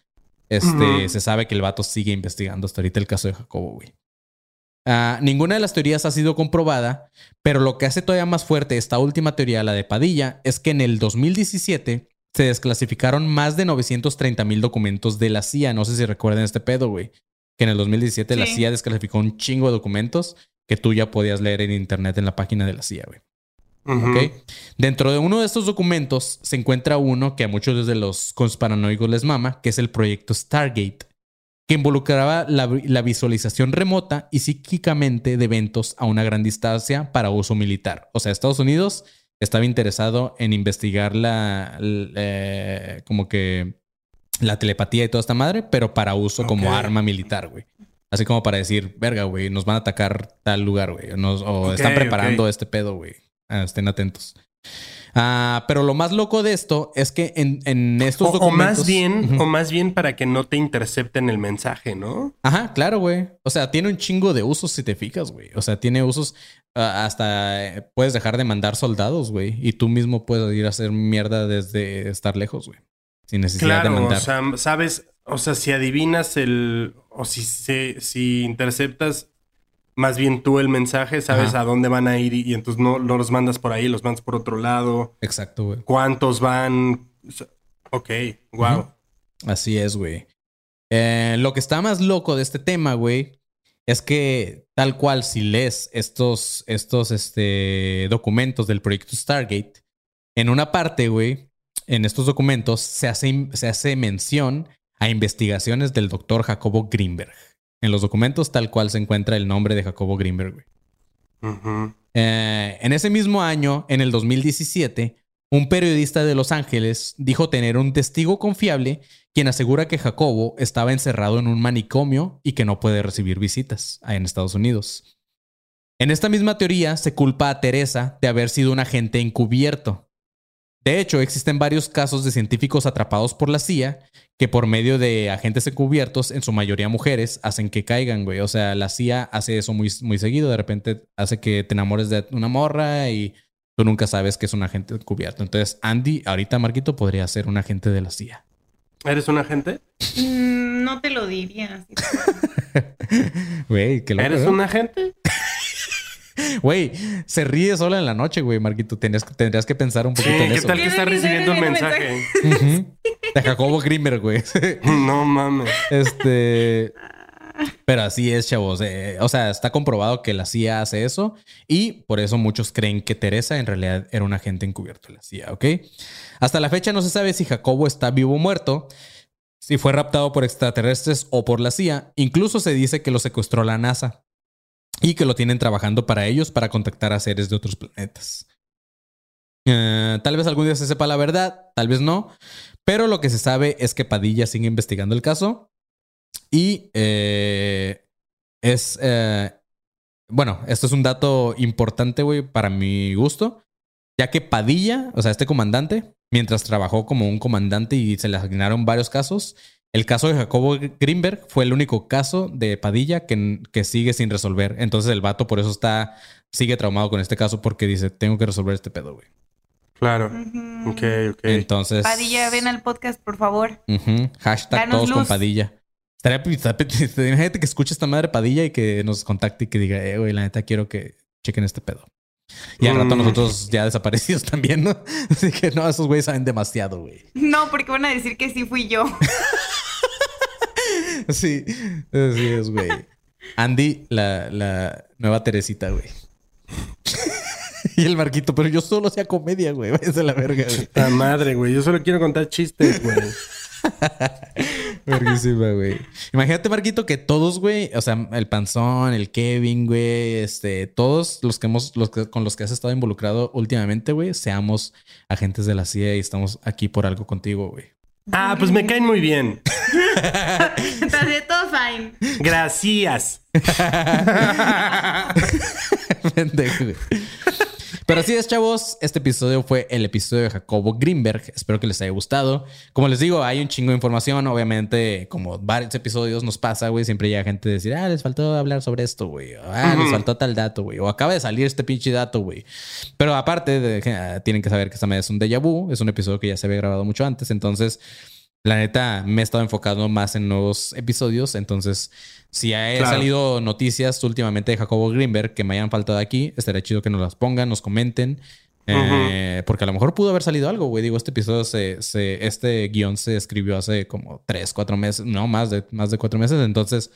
Este, se sabe que el vato sigue investigando hasta ahorita el caso de Jacobo, güey. Ah, ninguna de las teorías ha sido comprobada, pero lo que hace todavía más fuerte esta última teoría, la de Padilla, es que en el 2017 se desclasificaron más de 930 mil documentos de la CIA. No sé si recuerdan este pedo, güey. Que en el 2017 la. CIA desclasificó un chingo de documentos que tú ya podías leer en internet en la página de la CIA, güey. Ujú. ¿ok? Dentro de uno de estos documentos se encuentra uno que a muchos de los conspiranoicos les mama, que es el proyecto Stargate, que involucraba la, la visualización remota y psíquicamente de eventos a una gran distancia para uso militar. O sea, Estados Unidos estaba interesado en investigar la, eh, como que la telepatía y toda esta madre, pero para uso como arma militar, güey. Así como para decir, verga, güey, nos van a atacar tal lugar, güey. O, están preparando este pedo, güey. Ah, estén atentos. Ah, pero lo más loco de esto es que en, en estos O, o documentos... más bien, o más bien para que no te intercepten el mensaje, ¿no? Ajá, claro, güey. O sea, tiene un chingo de usos si te fijas, güey. O sea, tiene usos ah, hasta eh, puedes dejar de mandar soldados, güey. Y tú mismo puedes ir a hacer mierda desde estar lejos, güey. Sin necesidad de Claro, mandar. o sea, sabes, o sea, si adivinas el, o si, se- si interceptas más bien tú el mensaje, sabes Ajá. a dónde van a ir y, y entonces no, los mandas por ahí, los mandas por otro lado. Exacto, güey. ¿Cuántos van? Ok, wow. Así es, güey. Eh, lo que está más loco de este tema, güey, es que tal cual si lees estos, estos este, documentos del proyecto Stargate, en una parte, güey, en estos documentos se hace, se hace mención a investigaciones del doctor Jacobo Greenberg. En los documentos tal cual se encuentra el nombre de Jacobo Greenberg, güey. Eh, en ese mismo año, en el 2017, un periodista de Los Ángeles dijo tener un testigo confiable quien asegura que Jacobo estaba encerrado en un manicomio y que no puede recibir visitas en Estados Unidos. En esta misma teoría se culpa a Teresa de haber sido un agente encubierto. De hecho, existen varios casos de científicos atrapados por la CIA que por medio de agentes encubiertos, en su mayoría mujeres, hacen que caigan, güey. O sea, la CIA hace eso muy, muy seguido. De repente hace que te enamores de una morra y tú nunca sabes que es un agente encubierto. Entonces, Andy, ahorita Marquito podría ser un agente de la CIA. ¿Eres un agente? Mm, no te lo diría. así. (laughs) Güey, qué loco. ¿Eres un agente? Güey, se ríe sola en la noche, güey, Marquito. Tendrías, que- tendrías que pensar un Sí, poquito en ¿qué eso. tal que está recibiendo un mensaje? De Jacobo Grimmer, güey. (laughs) No mames. Este. Pero así es, chavos. Eh, o sea, está comprobado que la CIA hace eso y por eso muchos creen que Teresa en realidad era un agente encubierto de la CIA, ¿ok? Hasta la fecha no se sabe si Jacobo está vivo o muerto, si fue raptado por extraterrestres o por la CIA. Incluso se dice que lo secuestró la NASA y que lo tienen trabajando para ellos para contactar a seres de otros planetas. Eh, tal vez algún día se sepa la verdad, tal vez no, pero lo que se sabe es que Padilla sigue investigando el caso y eh, es, eh, bueno, esto es un dato importante, güey, para mi gusto, ya que Padilla, o sea, este comandante, mientras trabajó como un comandante y se le asignaron varios casos, el caso de Jacobo Greenberg fue el único caso de Padilla que, que sigue sin resolver. Entonces el vato por eso está, sigue traumado con este caso porque dice, tengo que resolver este pedo, güey. Claro. Ujú. Ok, ok. Entonces... Padilla, ven al podcast, por favor. Hashtag Danos todos con. Padilla. Estaría, (laughs) imagínate que escuche esta madre Padilla y que nos contacte y que diga, eh, güey, la neta quiero que chequen este pedo. Y al rato Mm. nosotros ya desaparecidos (laughs) también, ¿no? Así que no, esos güeyes saben demasiado, güey. No, porque van a decir que sí fui yo. (laughs) Sí, así es, güey. Andy, la, la nueva Teresita, güey. (laughs) y el Marquito, pero yo solo hacía comedia, güey. (laughs) Váyanse a la verga, güey. La madre, güey. Yo solo quiero contar chistes, güey. (laughs) Verguísima, güey. Imagínate, Marquito, que todos, güey, o sea, el Panzón, el Kevin, güey, este, todos los que hemos, los que, con los que has estado involucrado últimamente, güey, seamos agentes de la CIA y estamos aquí por algo contigo, güey. Ah, pues me caen muy bien. (laughs) Entonces, todo fine. Gracias. (laughs) Pendejo. Pero así es, chavos. Este episodio fue el episodio de Jacobo Greenberg. Espero que les haya gustado. Como les digo, hay un chingo de información. Obviamente, como varios episodios nos pasa, güey. Siempre llega gente a decir, ah, les faltó hablar sobre esto, güey. Ah, les faltó tal dato, güey. O acaba de salir este pinche dato, güey. Pero aparte, de, ah, tienen que saber que esta vez es un déjà vu. Es un episodio que ya se había grabado mucho antes. Entonces, la neta, me he estado enfocando más en nuevos episodios. Entonces, si ha Claro. salido noticias últimamente de Jacobo Greenberg que me hayan faltado aquí, estaría chido que nos las pongan, nos comenten. Eh, porque a lo mejor pudo haber salido algo, güey. Digo, este episodio se, se- este guion se escribió hace como tres, cuatro meses, no más de más de cuatro meses. Entonces,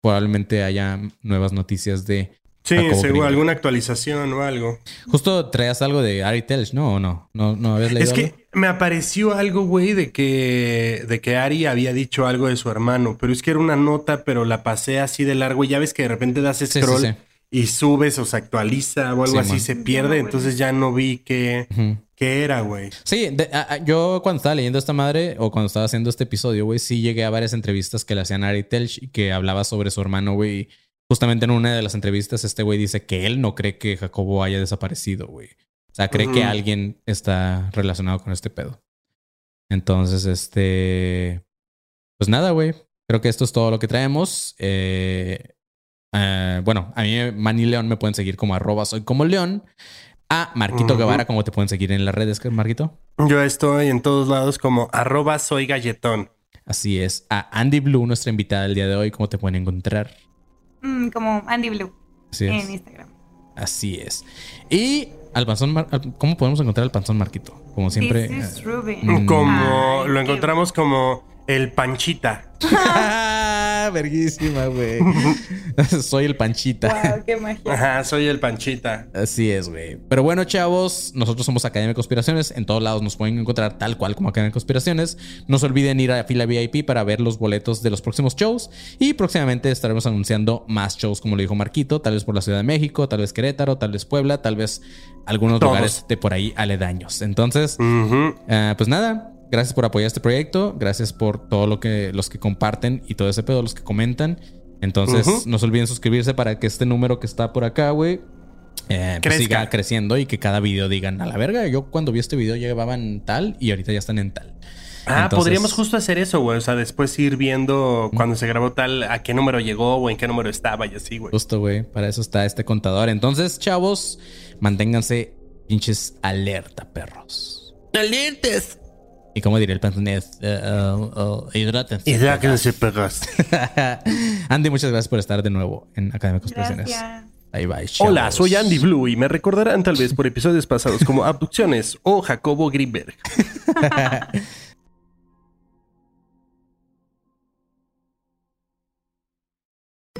probablemente haya nuevas noticias de Sí, Jacobo seguro, Greenberg. alguna actualización o algo. Justo traías algo de Ari Telch, ¿no? ¿O no? ¿No, no habías leído Es algo? que me apareció algo, güey, de que, de que Ari había dicho algo de su hermano, pero es que era una nota, pero la pasé así de largo y ya ves que de repente das sí, scroll sí. y subes o se actualiza o algo Sí, así, man. se pierde, entonces ya no vi qué, qué era, güey. Sí, de- a- a- yo cuando estaba leyendo esta madre o cuando estaba haciendo este episodio, güey, sí llegué a varias entrevistas que le hacían a Ari Telch y que hablaba sobre su hermano, güey. Justamente en una de las entrevistas, este güey dice que él no cree que Jacobo haya desaparecido, güey. O sea, cree que alguien está relacionado con este pedo. Entonces, este. Pues nada, güey. Creo que esto es todo lo que traemos. Eh, eh, bueno, a mí, Manny León, me pueden seguir como arroba soy como León. A Marquito. Guevara, como te pueden seguir en las redes, Marquito? Yo estoy en todos lados como arroba soy galletón. Así es. A Andy Blue, nuestra invitada del día de hoy, ¿cómo te pueden encontrar? Mm, como Andy Blue Así es. en Instagram. Así es. Y al panzón, Mar- al- ¿cómo podemos encontrar al panzón Marquito? Como siempre. This is Ruben. Como Ay, lo encontramos como el panchita. (laughs) (laughs) Verguísima, güey. (laughs) Soy el panchita. Wow, qué magia. Ajá, soy el panchita. Así es, güey. Pero bueno, chavos, nosotros somos Academia de Conspiraciones. En todos lados nos pueden encontrar tal cual como Academia de Conspiraciones. No se olviden ir a fila VIP para ver los boletos de los próximos shows. Y próximamente estaremos anunciando más shows, como lo dijo Marquito. Tal vez por la Ciudad de México, tal vez Querétaro, tal vez Puebla, tal vez algunos Todos. lugares de por ahí aledaños. Entonces, eh, pues nada. Gracias por apoyar este proyecto. Gracias por todo lo que los que comparten y todo ese pedo, los que comentan. Entonces, no se olviden suscribirse para que este número que está por acá, güey, eh, pues siga creciendo y que cada video digan a la verga. Yo cuando vi este video llevaban tal y ahorita ya están en tal. Ah, Entonces- podríamos justo hacer eso, güey. O sea, después ir viendo cuando se grabó tal, a qué número llegó o en qué número estaba y así, güey. Justo, güey. Para eso está este contador. Entonces, chavos, manténganse pinches alerta, perros. ¡Alertes! Y como diría el pantonés, eh, eh, eh, hidrátense. Y ya que no se pegas. Andy, muchas gracias por estar de nuevo en Academia de Conspiraciones. Gracias. Bye bye. Hola, soy Andy Blue y me recordarán tal vez por episodios pasados como (laughs) Abducciones o Jacobo Greenberg. (laughs)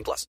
18 plus.